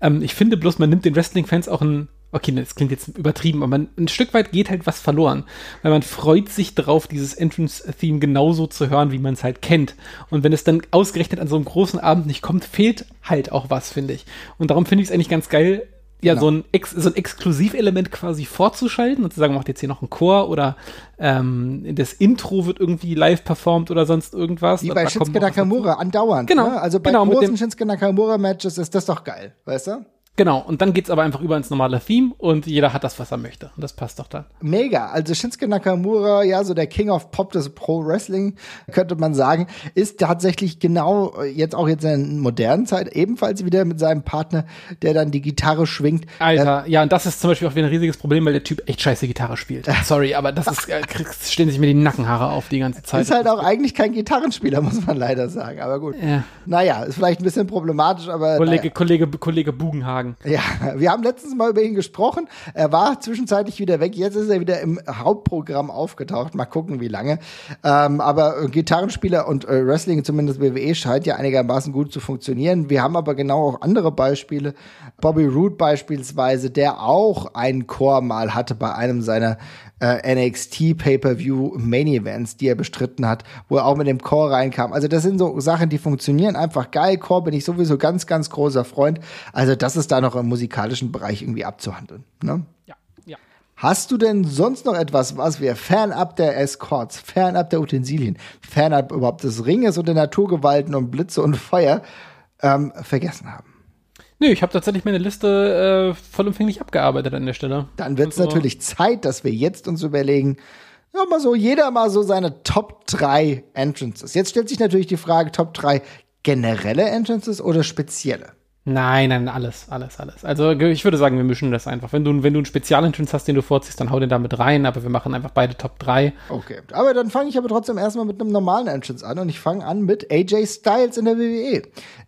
Ähm, ich finde bloß, man nimmt den Wrestling-Fans auch ein, okay, das klingt jetzt übertrieben, aber ein Stück weit geht halt was verloren. Weil man freut sich drauf, dieses Entrance-Theme genauso zu hören, wie man es halt kennt. Und wenn es dann ausgerechnet an so einem großen Abend nicht kommt, fehlt halt auch was, finde ich. Und darum finde ich es eigentlich ganz geil, ja, genau. so, ein Ex so ein Exklusivelement quasi vorzuschalten und zu sagen, macht jetzt hier noch einen Chor oder ähm, das Intro wird irgendwie live performt oder sonst irgendwas. Wie bei Shinsuke Nakamura, andauernd. Genau. Ne? Also bei genau, großen Shinsuke Nakamura-Matches ist das doch geil, weißt du? Genau, und dann geht's aber einfach über ins normale Theme und jeder hat das, was er möchte. Und das passt doch dann. Mega. Also Shinsuke Nakamura, ja, so der King of Pop des Pro Wrestling, könnte man sagen, ist tatsächlich genau äh, jetzt auch jetzt in modernen Zeit ebenfalls wieder mit seinem Partner, der dann die Gitarre schwingt. Alter, ja, und das ist zum Beispiel auch wieder ein riesiges Problem, weil der Typ echt scheiße Gitarre spielt. Sorry, aber das ist, äh, stehen sich mir die Nackenhaare auf die ganze Zeit. Ist halt auch eigentlich kein Gitarrenspieler, muss man leider sagen. Aber gut. Ja. Naja, ist vielleicht ein bisschen problematisch, aber. Kollege, naja. Kollege, Kollege Bugenhagen sagen. Ja, wir haben letztens mal über ihn gesprochen. Er war zwischenzeitlich wieder weg. Jetzt ist er wieder im Hauptprogramm aufgetaucht. Mal gucken, wie lange. Ähm, aber Gitarrenspieler und äh, Wrestling, zumindest WWE, scheint ja einigermaßen gut zu funktionieren. Wir haben aber genau auch andere Beispiele. Bobby Roode beispielsweise, der auch einen Chor mal hatte bei einem seiner äh, NXT Pay-per-View Main Events, die er bestritten hat, wo er auch mit dem Core reinkam. Also das sind so Sachen, die funktionieren einfach geil. Core bin ich sowieso ganz, ganz großer Freund. Also das ist da noch im musikalischen Bereich irgendwie abzuhandeln. Ne? Ja. ja. Hast du denn sonst noch etwas, was wir fernab der Escorts, fernab der Utensilien, fernab überhaupt des Ringes und der Naturgewalten und Blitze und Feuer ähm, vergessen haben? Nee, ich habe tatsächlich meine Liste äh, vollumfänglich abgearbeitet an der Stelle. Dann wird es also. natürlich Zeit, dass wir jetzt uns überlegen, ja, mal so, jeder mal so seine Top 3 Entrances. Jetzt stellt sich natürlich die Frage, Top 3 generelle Entrances oder spezielle? Nein, nein, alles, alles, alles. Also ich würde sagen, wir mischen das einfach. Wenn du, wenn du einen Spezialentrance hast, den du vorziehst, dann hau den da mit rein, aber wir machen einfach beide Top 3. Okay. Aber dann fange ich aber trotzdem erstmal mit einem normalen Entrance an und ich fange an mit AJ Styles in der WWE.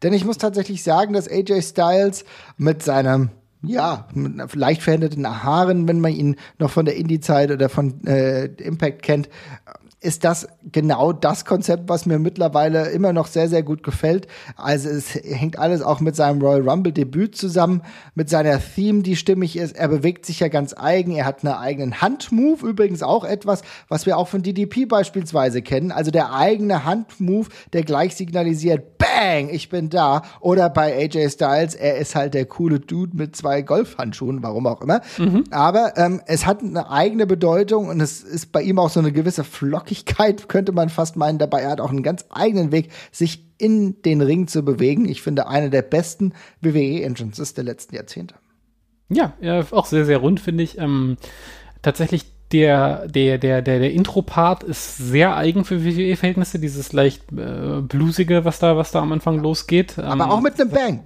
Denn ich muss tatsächlich sagen, dass AJ Styles mit seinem ja, mit leicht veränderten Haaren, wenn man ihn noch von der Indie-Zeit oder von äh, Impact kennt, ist das genau das Konzept, was mir mittlerweile immer noch sehr, sehr gut gefällt. Also es hängt alles auch mit seinem Royal Rumble Debüt zusammen, mit seiner Theme, die stimmig ist. Er bewegt sich ja ganz eigen. Er hat einen eigenen Handmove, übrigens auch etwas, was wir auch von DDP beispielsweise kennen. Also der eigene Handmove, der gleich signalisiert, Bang, ich bin da. Oder bei AJ Styles, er ist halt der coole Dude mit zwei Golfhandschuhen, warum auch immer. Mhm. Aber ähm, es hat eine eigene Bedeutung und es ist bei ihm auch so eine gewisse Flockigkeit, könnte man fast meinen. Dabei er hat auch einen ganz eigenen Weg, sich in den Ring zu bewegen. Ich finde, eine der besten WWE-Entrances der letzten Jahrzehnte. Ja, auch sehr, sehr rund, finde ich. Ähm, tatsächlich der, der, der, der, der Intro-Part ist sehr eigen für WWE-Verhältnisse, dieses leicht äh, bluesige, was da, was da am Anfang losgeht. Aber ähm, auch mit einem Bang.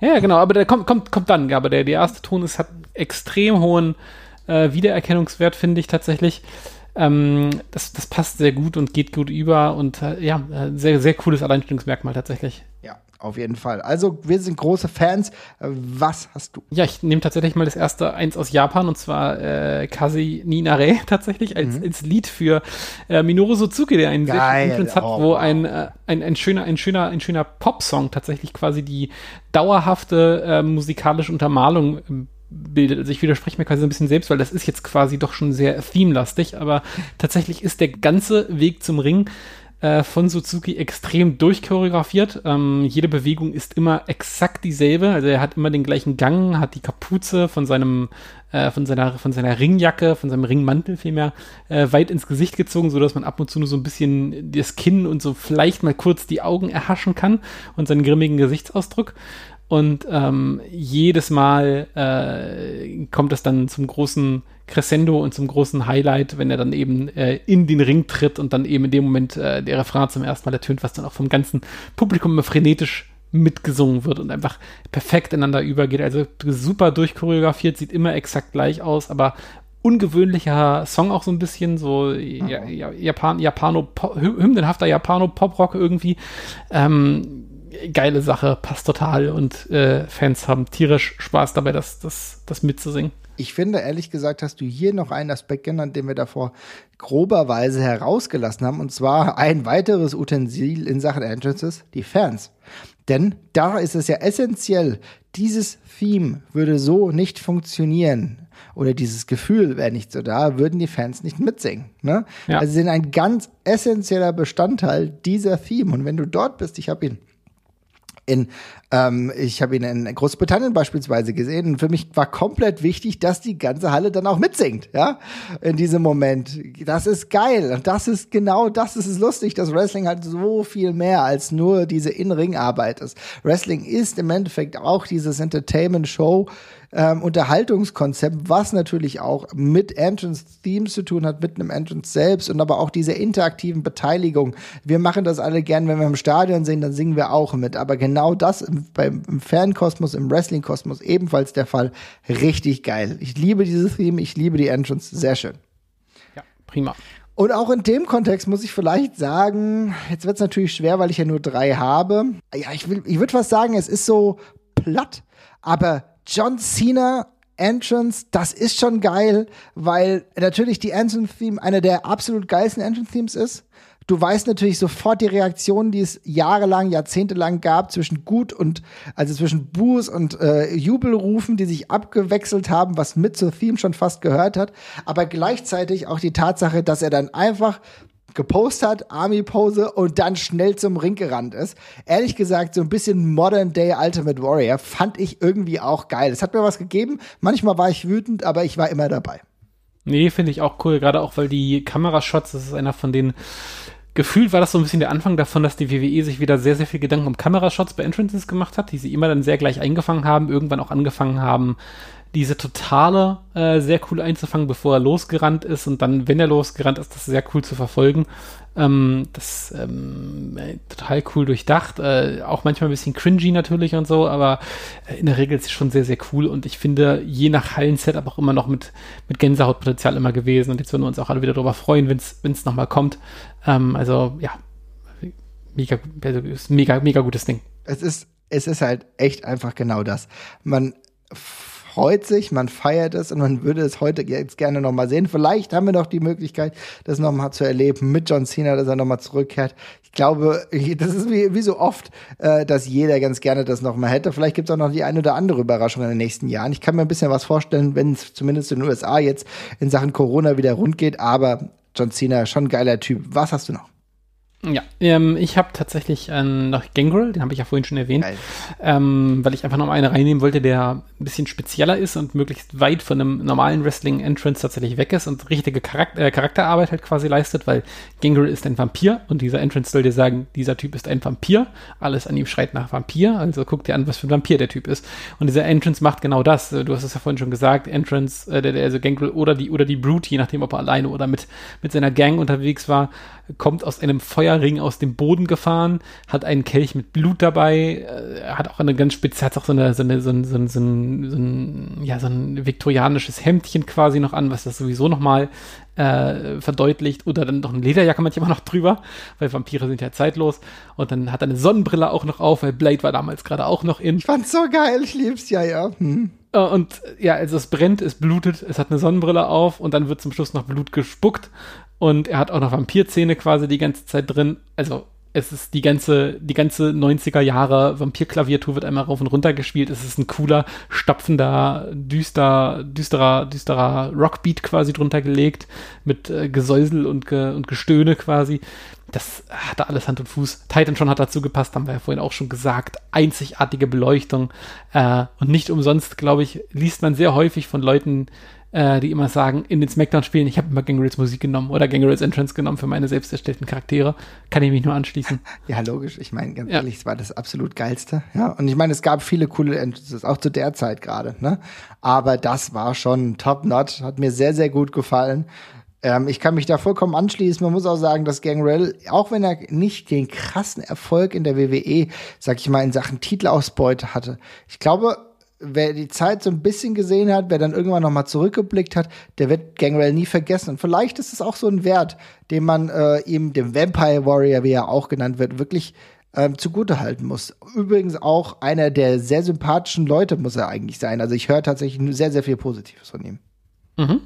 Ja, genau, aber der kommt, kommt, kommt dann. Aber der, der erste Ton ist, hat extrem hohen äh, Wiedererkennungswert, finde ich tatsächlich. Ähm, das, das passt sehr gut und geht gut über und äh, ja, äh, sehr, sehr cooles Alleinstellungsmerkmal tatsächlich. Ja, auf jeden Fall. Also, wir sind große Fans. Äh, was hast du? Ja, ich nehme tatsächlich mal das erste eins aus Japan und zwar äh, Kazi Ninare tatsächlich als, mhm. als Lied für äh, Minoru Suzuki, der einen Geil. sehr hat, oh, wo ein, äh, ein, ein schöner, ein schöner, ein schöner Pop-Song tatsächlich quasi die dauerhafte äh, musikalische Untermalung ähm, bildet. Also ich widerspreche mir quasi ein bisschen selbst, weil das ist jetzt quasi doch schon sehr themelastig, aber tatsächlich ist der ganze Weg zum Ring äh, von Suzuki extrem durchchoreografiert. Ähm, jede Bewegung ist immer exakt dieselbe. Also er hat immer den gleichen Gang, hat die Kapuze von seinem äh, von seiner von seiner Ringjacke, von seinem Ringmantel vielmehr äh, weit ins Gesicht gezogen, so dass man ab und zu nur so ein bisschen das Kinn und so vielleicht mal kurz die Augen erhaschen kann und seinen grimmigen Gesichtsausdruck. Und ähm, jedes Mal äh, kommt es dann zum großen Crescendo und zum großen Highlight, wenn er dann eben äh, in den Ring tritt und dann eben in dem Moment äh, der Refrain zum ersten Mal ertönt, was dann auch vom ganzen Publikum immer frenetisch mitgesungen wird und einfach perfekt ineinander übergeht. Also super durchchoreografiert, sieht immer exakt gleich aus, aber ungewöhnlicher Song auch so ein bisschen, so ja, ja, Japan, Japano, hymnenhafter Japano-Pop-Rock irgendwie. Ähm, geile Sache, passt total und äh, Fans haben tierisch Spaß dabei, das, das, das mitzusingen. Ich finde, ehrlich gesagt, hast du hier noch einen Aspekt genannt, den wir davor groberweise herausgelassen haben, und zwar ein weiteres Utensil in Sachen Entrances, die Fans. Denn da ist es ja essentiell, dieses Theme würde so nicht funktionieren oder dieses Gefühl wäre nicht so da, würden die Fans nicht mitsingen. Ne? Ja. Also sie sind ein ganz essentieller Bestandteil dieser Theme. Und wenn du dort bist, ich habe ihn in, ähm, ich habe ihn in Großbritannien beispielsweise gesehen und für mich war komplett wichtig, dass die ganze Halle dann auch mitsingt, ja, in diesem Moment. Das ist geil und das ist genau das ist lustig, dass Wrestling halt so viel mehr als nur diese In-Ring-Arbeit ist. Wrestling ist im Endeffekt auch dieses Entertainment-Show, ähm, Unterhaltungskonzept, was natürlich auch mit Entrance-Themes zu tun hat, mit einem Entrance selbst und aber auch diese interaktiven Beteiligung. Wir machen das alle gern, wenn wir im Stadion singen, dann singen wir auch mit. Aber genau das im, beim, im Fankosmos, im Wrestling-Kosmos ebenfalls der Fall. Richtig geil. Ich liebe dieses Theme, ich liebe die Entrance. Sehr schön. Ja, prima. Und auch in dem Kontext muss ich vielleicht sagen, jetzt wird es natürlich schwer, weil ich ja nur drei habe. Ja, ich will, ich würde fast sagen, es ist so platt, aber John Cena Entrance, das ist schon geil, weil natürlich die Anthem-Theme einer der absolut geilsten Anthem-Themes ist. Du weißt natürlich sofort die Reaktionen, die es jahrelang, jahrzehntelang gab zwischen Gut und, also zwischen Buß und äh, Jubelrufen, die sich abgewechselt haben, was mit zur Theme schon fast gehört hat. Aber gleichzeitig auch die Tatsache, dass er dann einfach gepostet hat, Army-Pose und dann schnell zum Ring gerannt ist. Ehrlich gesagt, so ein bisschen Modern Day Ultimate Warrior fand ich irgendwie auch geil. Es hat mir was gegeben. Manchmal war ich wütend, aber ich war immer dabei. Nee, finde ich auch cool, gerade auch, weil die Kamerashots, das ist einer von den gefühlt war das so ein bisschen der Anfang davon, dass die WWE sich wieder sehr, sehr viel Gedanken um Kamerashots bei Entrances gemacht hat, die sie immer dann sehr gleich eingefangen haben, irgendwann auch angefangen haben, diese totale äh, sehr cool einzufangen, bevor er losgerannt ist und dann, wenn er losgerannt ist, das sehr cool zu verfolgen. Ähm, das ähm, äh, total cool durchdacht, äh, auch manchmal ein bisschen cringy natürlich und so, aber äh, in der Regel ist es schon sehr, sehr cool und ich finde, je nach Hallensetup auch immer noch mit, mit Gänsehautpotenzial immer gewesen und jetzt würden wir uns auch alle wieder darüber freuen, wenn es nochmal kommt. Ähm, also ja, mega, also, mega, mega gutes Ding. Es ist, es ist halt echt einfach genau das. Man freut sich, man feiert es und man würde es heute jetzt gerne nochmal sehen. Vielleicht haben wir noch die Möglichkeit, das nochmal zu erleben mit John Cena, dass er nochmal zurückkehrt. Ich glaube, das ist wie, wie so oft, äh, dass jeder ganz gerne das nochmal hätte. Vielleicht gibt es auch noch die eine oder andere Überraschung in den nächsten Jahren. Ich kann mir ein bisschen was vorstellen, wenn es zumindest in den USA jetzt in Sachen Corona wieder rund geht, aber John Cena, schon geiler Typ. Was hast du noch? Ja, ähm, ich habe tatsächlich äh, noch Gangrel, den habe ich ja vorhin schon erwähnt, ähm, weil ich einfach noch einen reinnehmen wollte, der ein bisschen spezieller ist und möglichst weit von einem normalen Wrestling-Entrance tatsächlich weg ist und richtige Charakter äh, Charakterarbeit halt quasi leistet, weil Gangrel ist ein Vampir und dieser Entrance soll dir sagen, dieser Typ ist ein Vampir, alles an ihm schreit nach Vampir, also guck dir an, was für ein Vampir der Typ ist. Und dieser Entrance macht genau das, du hast es ja vorhin schon gesagt, Entrance, äh, der, der, also Gangrel oder die, oder die Brute, je nachdem, ob er alleine oder mit, mit seiner Gang unterwegs war, kommt aus einem Feuerring aus dem Boden gefahren, hat einen Kelch mit Blut dabei, äh, hat auch eine ganz spitze, hat auch so eine, so eine, so ein, so ein, so ein, so ein, ja, so ein viktorianisches Hemdchen quasi noch an, was das sowieso nochmal äh, verdeutlicht oder dann noch eine Lederjacke manchmal noch drüber, weil Vampire sind ja zeitlos und dann hat er eine Sonnenbrille auch noch auf, weil Blade war damals gerade auch noch in. Ich fand's so geil, ich lieb's ja, ja. Hm. Äh, und ja, also es brennt, es blutet, es hat eine Sonnenbrille auf und dann wird zum Schluss noch Blut gespuckt und er hat auch noch Vampirzähne quasi die ganze Zeit drin. Also es ist die ganze, die ganze 90er Jahre Vampirklaviatur wird einmal rauf und runter gespielt. Es ist ein cooler, stapfender, düster, düsterer, düsterer Rockbeat quasi drunter gelegt mit äh, Gesäusel und, Ge und Gestöhne quasi. Das hatte alles Hand und Fuß. Titan schon hat dazu gepasst, haben wir ja vorhin auch schon gesagt. Einzigartige Beleuchtung. Äh, und nicht umsonst, glaube ich, liest man sehr häufig von Leuten, äh, die immer sagen, in den Smackdown-Spielen, ich habe immer Gangrels Musik genommen oder Gangrels Entrance genommen für meine selbst erstellten Charaktere. Kann ich mich nur anschließen. Ja, logisch. Ich meine, ganz ja. ehrlich, es war das absolut geilste. Ja, und ich meine, es gab viele coole Entrances, auch zu der Zeit gerade, ne? Aber das war schon top-notch, hat mir sehr, sehr gut gefallen. Ähm, ich kann mich da vollkommen anschließen. Man muss auch sagen, dass Gangrel, auch wenn er nicht den krassen Erfolg in der WWE, sag ich mal, in Sachen Titelausbeute hatte, ich glaube, wer die Zeit so ein bisschen gesehen hat, wer dann irgendwann noch mal zurückgeblickt hat, der wird Gangrel nie vergessen. Und vielleicht ist es auch so ein Wert, den man äh, ihm, dem Vampire Warrior, wie er auch genannt wird, wirklich ähm, zugutehalten muss. Übrigens auch einer der sehr sympathischen Leute muss er eigentlich sein. Also ich höre tatsächlich sehr, sehr viel Positives von ihm. Mhm.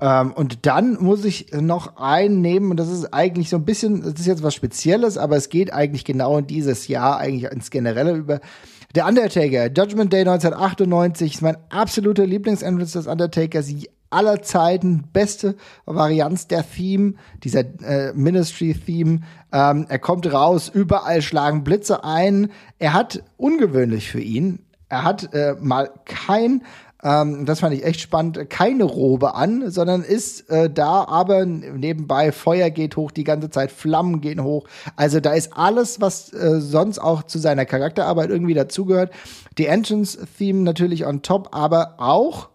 Ähm, und dann muss ich noch einnehmen, und das ist eigentlich so ein bisschen, das ist jetzt was Spezielles, aber es geht eigentlich genau in dieses Jahr, eigentlich ins Generelle über. Der Undertaker, Judgment Day 1998, ist mein absoluter Lieblingsentrance des Undertakers aller Zeiten, beste Varianz der Theme, dieser äh, Ministry-Theme. Ähm, er kommt raus, überall schlagen Blitze ein. Er hat ungewöhnlich für ihn, er hat äh, mal kein ähm, das fand ich echt spannend. Keine Robe an, sondern ist äh, da, aber nebenbei Feuer geht hoch die ganze Zeit, Flammen gehen hoch. Also da ist alles, was äh, sonst auch zu seiner Charakterarbeit irgendwie dazugehört. Die Entrance-Theme natürlich on top, aber auch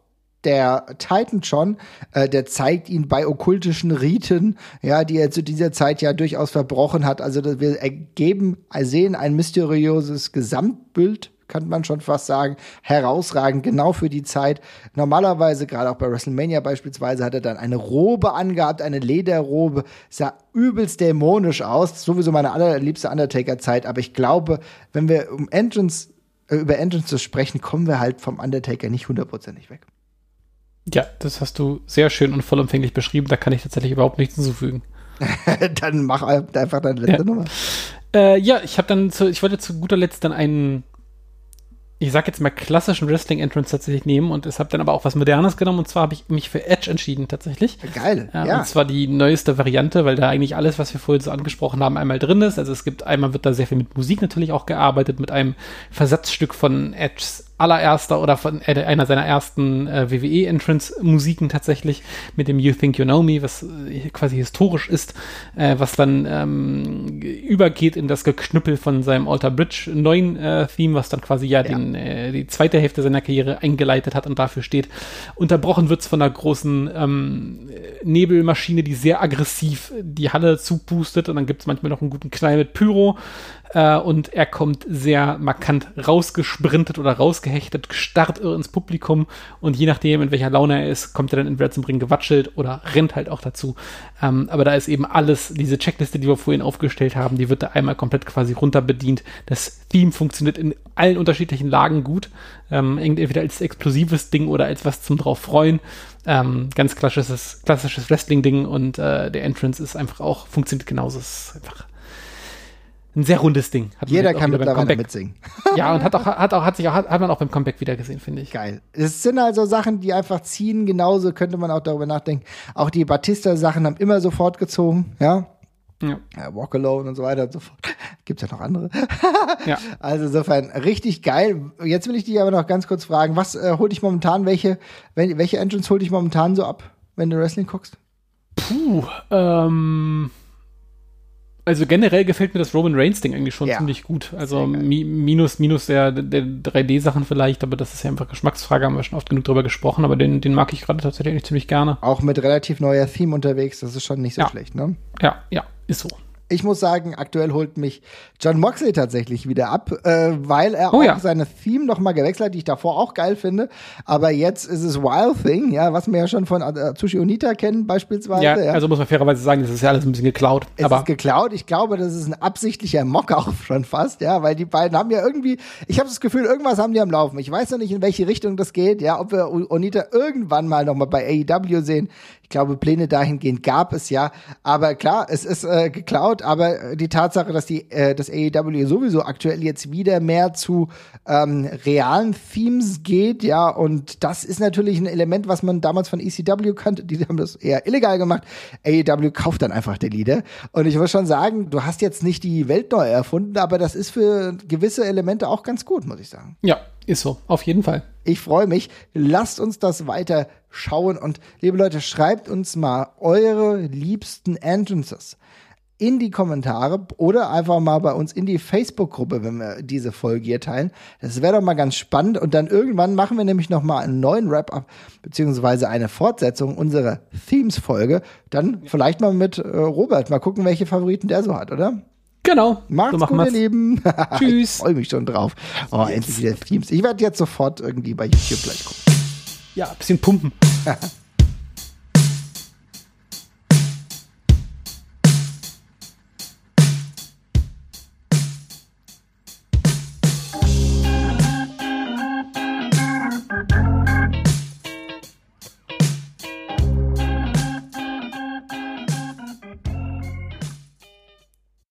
der Titan John, äh, der zeigt ihn bei okkultischen Riten, ja, die er zu dieser Zeit ja durchaus verbrochen hat. Also wir ergeben, sehen ein mysteriöses Gesamtbild kann man schon fast sagen, herausragend, genau für die Zeit. Normalerweise, gerade auch bei WrestleMania beispielsweise, hat er dann eine Robe angehabt, eine Lederrobe, sah übelst dämonisch aus, sowieso meine allerliebste Undertaker-Zeit, aber ich glaube, wenn wir um Entrance, äh, über Entrance zu sprechen, kommen wir halt vom Undertaker nicht hundertprozentig weg. Ja, das hast du sehr schön und vollumfänglich beschrieben, da kann ich tatsächlich überhaupt nichts hinzufügen. dann mach einfach deine letzte ja. Nummer. Äh, ja, ich habe dann zu, ich wollte zu guter Letzt dann einen ich sag jetzt mal klassischen Wrestling-Entrance tatsächlich nehmen und es habe dann aber auch was Modernes genommen und zwar habe ich mich für Edge entschieden tatsächlich. Geil. Ja, ja. Und zwar die neueste Variante, weil da eigentlich alles, was wir vorhin so angesprochen haben, einmal drin ist. Also es gibt einmal wird da sehr viel mit Musik natürlich auch gearbeitet, mit einem Versatzstück von Edges allererster oder von äh, einer seiner ersten äh, WWE-Entrance-Musiken tatsächlich mit dem You Think You Know Me, was äh, quasi historisch ist, äh, was dann ähm, übergeht in das Geknüppel von seinem Alter Bridge neuen äh, Theme, was dann quasi ja, ja. Den, äh, die zweite Hälfte seiner Karriere eingeleitet hat und dafür steht. Unterbrochen wird's von einer großen ähm, Nebelmaschine, die sehr aggressiv die Halle zupustet und dann gibt's manchmal noch einen guten Knall mit Pyro äh, und er kommt sehr markant rausgesprintet oder rausgehechtet, starrt ins Publikum und je nachdem, in welcher Laune er ist, kommt er dann entweder zum Ring gewatschelt oder rennt halt auch dazu. Ähm, aber da ist eben alles, diese Checkliste, die wir vorhin aufgestellt haben, die wird da einmal komplett quasi runter bedient. Das Theme funktioniert in allen unterschiedlichen Lagen gut. Ähm, entweder als explosives Ding oder als was zum drauf freuen. Ähm, ganz klassisches, klassisches Wrestling-Ding und äh, der Entrance ist einfach auch, funktioniert genauso. Es ist einfach ein sehr rundes Ding. Hat Jeder kann mittlerweile mitsingen. Ja, und hat auch, hat auch, hat sich auch, hat, man auch beim Comeback wieder gesehen, finde ich. Geil. Es sind also Sachen, die einfach ziehen. Genauso könnte man auch darüber nachdenken. Auch die Batista-Sachen haben immer sofort gezogen, ja. Ja. ja. Walk Alone und so weiter und so fort. Gibt's ja noch andere. ja. Also insofern richtig geil. Jetzt will ich dich aber noch ganz kurz fragen, was äh, holt dich momentan, welche, welche Entrance holt dich momentan so ab, wenn du Wrestling guckst? Puh, ähm also generell gefällt mir das Roman Reigns Ding eigentlich schon ja. ziemlich gut. Also mi minus minus der, der 3D Sachen vielleicht, aber das ist ja einfach Geschmacksfrage, haben wir schon oft genug drüber gesprochen, aber den, den mag ich gerade tatsächlich ziemlich gerne. Auch mit relativ neuer Theme unterwegs, das ist schon nicht so ja. schlecht, ne? Ja, ja, ist so ich muss sagen, aktuell holt mich John Moxley tatsächlich wieder ab, äh, weil er oh, auch ja. seine Theme noch mal gewechselt hat, die ich davor auch geil finde. Aber jetzt ist es Wild Thing, ja, was wir ja schon von Atsushi Onita kennen beispielsweise. Ja, ja, also muss man fairerweise sagen, das ist ja alles ein bisschen geklaut. Es aber ist geklaut. Ich glaube, das ist ein absichtlicher Mock auch schon fast, ja, weil die beiden haben ja irgendwie, ich habe das Gefühl, irgendwas haben die am Laufen. Ich weiß noch nicht, in welche Richtung das geht, ja, ob wir Onita irgendwann mal noch mal bei AEW sehen. Ich glaube, Pläne dahingehend gab es ja. Aber klar, es ist äh, geklaut, aber die Tatsache, dass die äh, das AEW sowieso aktuell jetzt wieder mehr zu ähm, realen Themes geht, ja, und das ist natürlich ein Element, was man damals von ECW kannte. Die haben das eher illegal gemacht. AEW kauft dann einfach die Lieder. Und ich muss schon sagen, du hast jetzt nicht die Welt neu erfunden, aber das ist für gewisse Elemente auch ganz gut, muss ich sagen. Ja, ist so, auf jeden Fall. Ich freue mich. Lasst uns das weiter schauen. Und liebe Leute, schreibt uns mal eure liebsten Entrances in die Kommentare oder einfach mal bei uns in die Facebook-Gruppe, wenn wir diese Folge hier teilen. Das wäre doch mal ganz spannend. Und dann irgendwann machen wir nämlich noch mal einen neuen Wrap-up beziehungsweise eine Fortsetzung unserer Themes-Folge. Dann vielleicht mal mit äh, Robert. Mal gucken, welche Favoriten der so hat, oder? Genau. Macht's so gut, ihr Lieben. Tschüss. ich freue mich schon drauf. Oh, endlich wieder Themes. Ich werde jetzt sofort irgendwie bei YouTube gleich gucken. Ja, ein bisschen pumpen.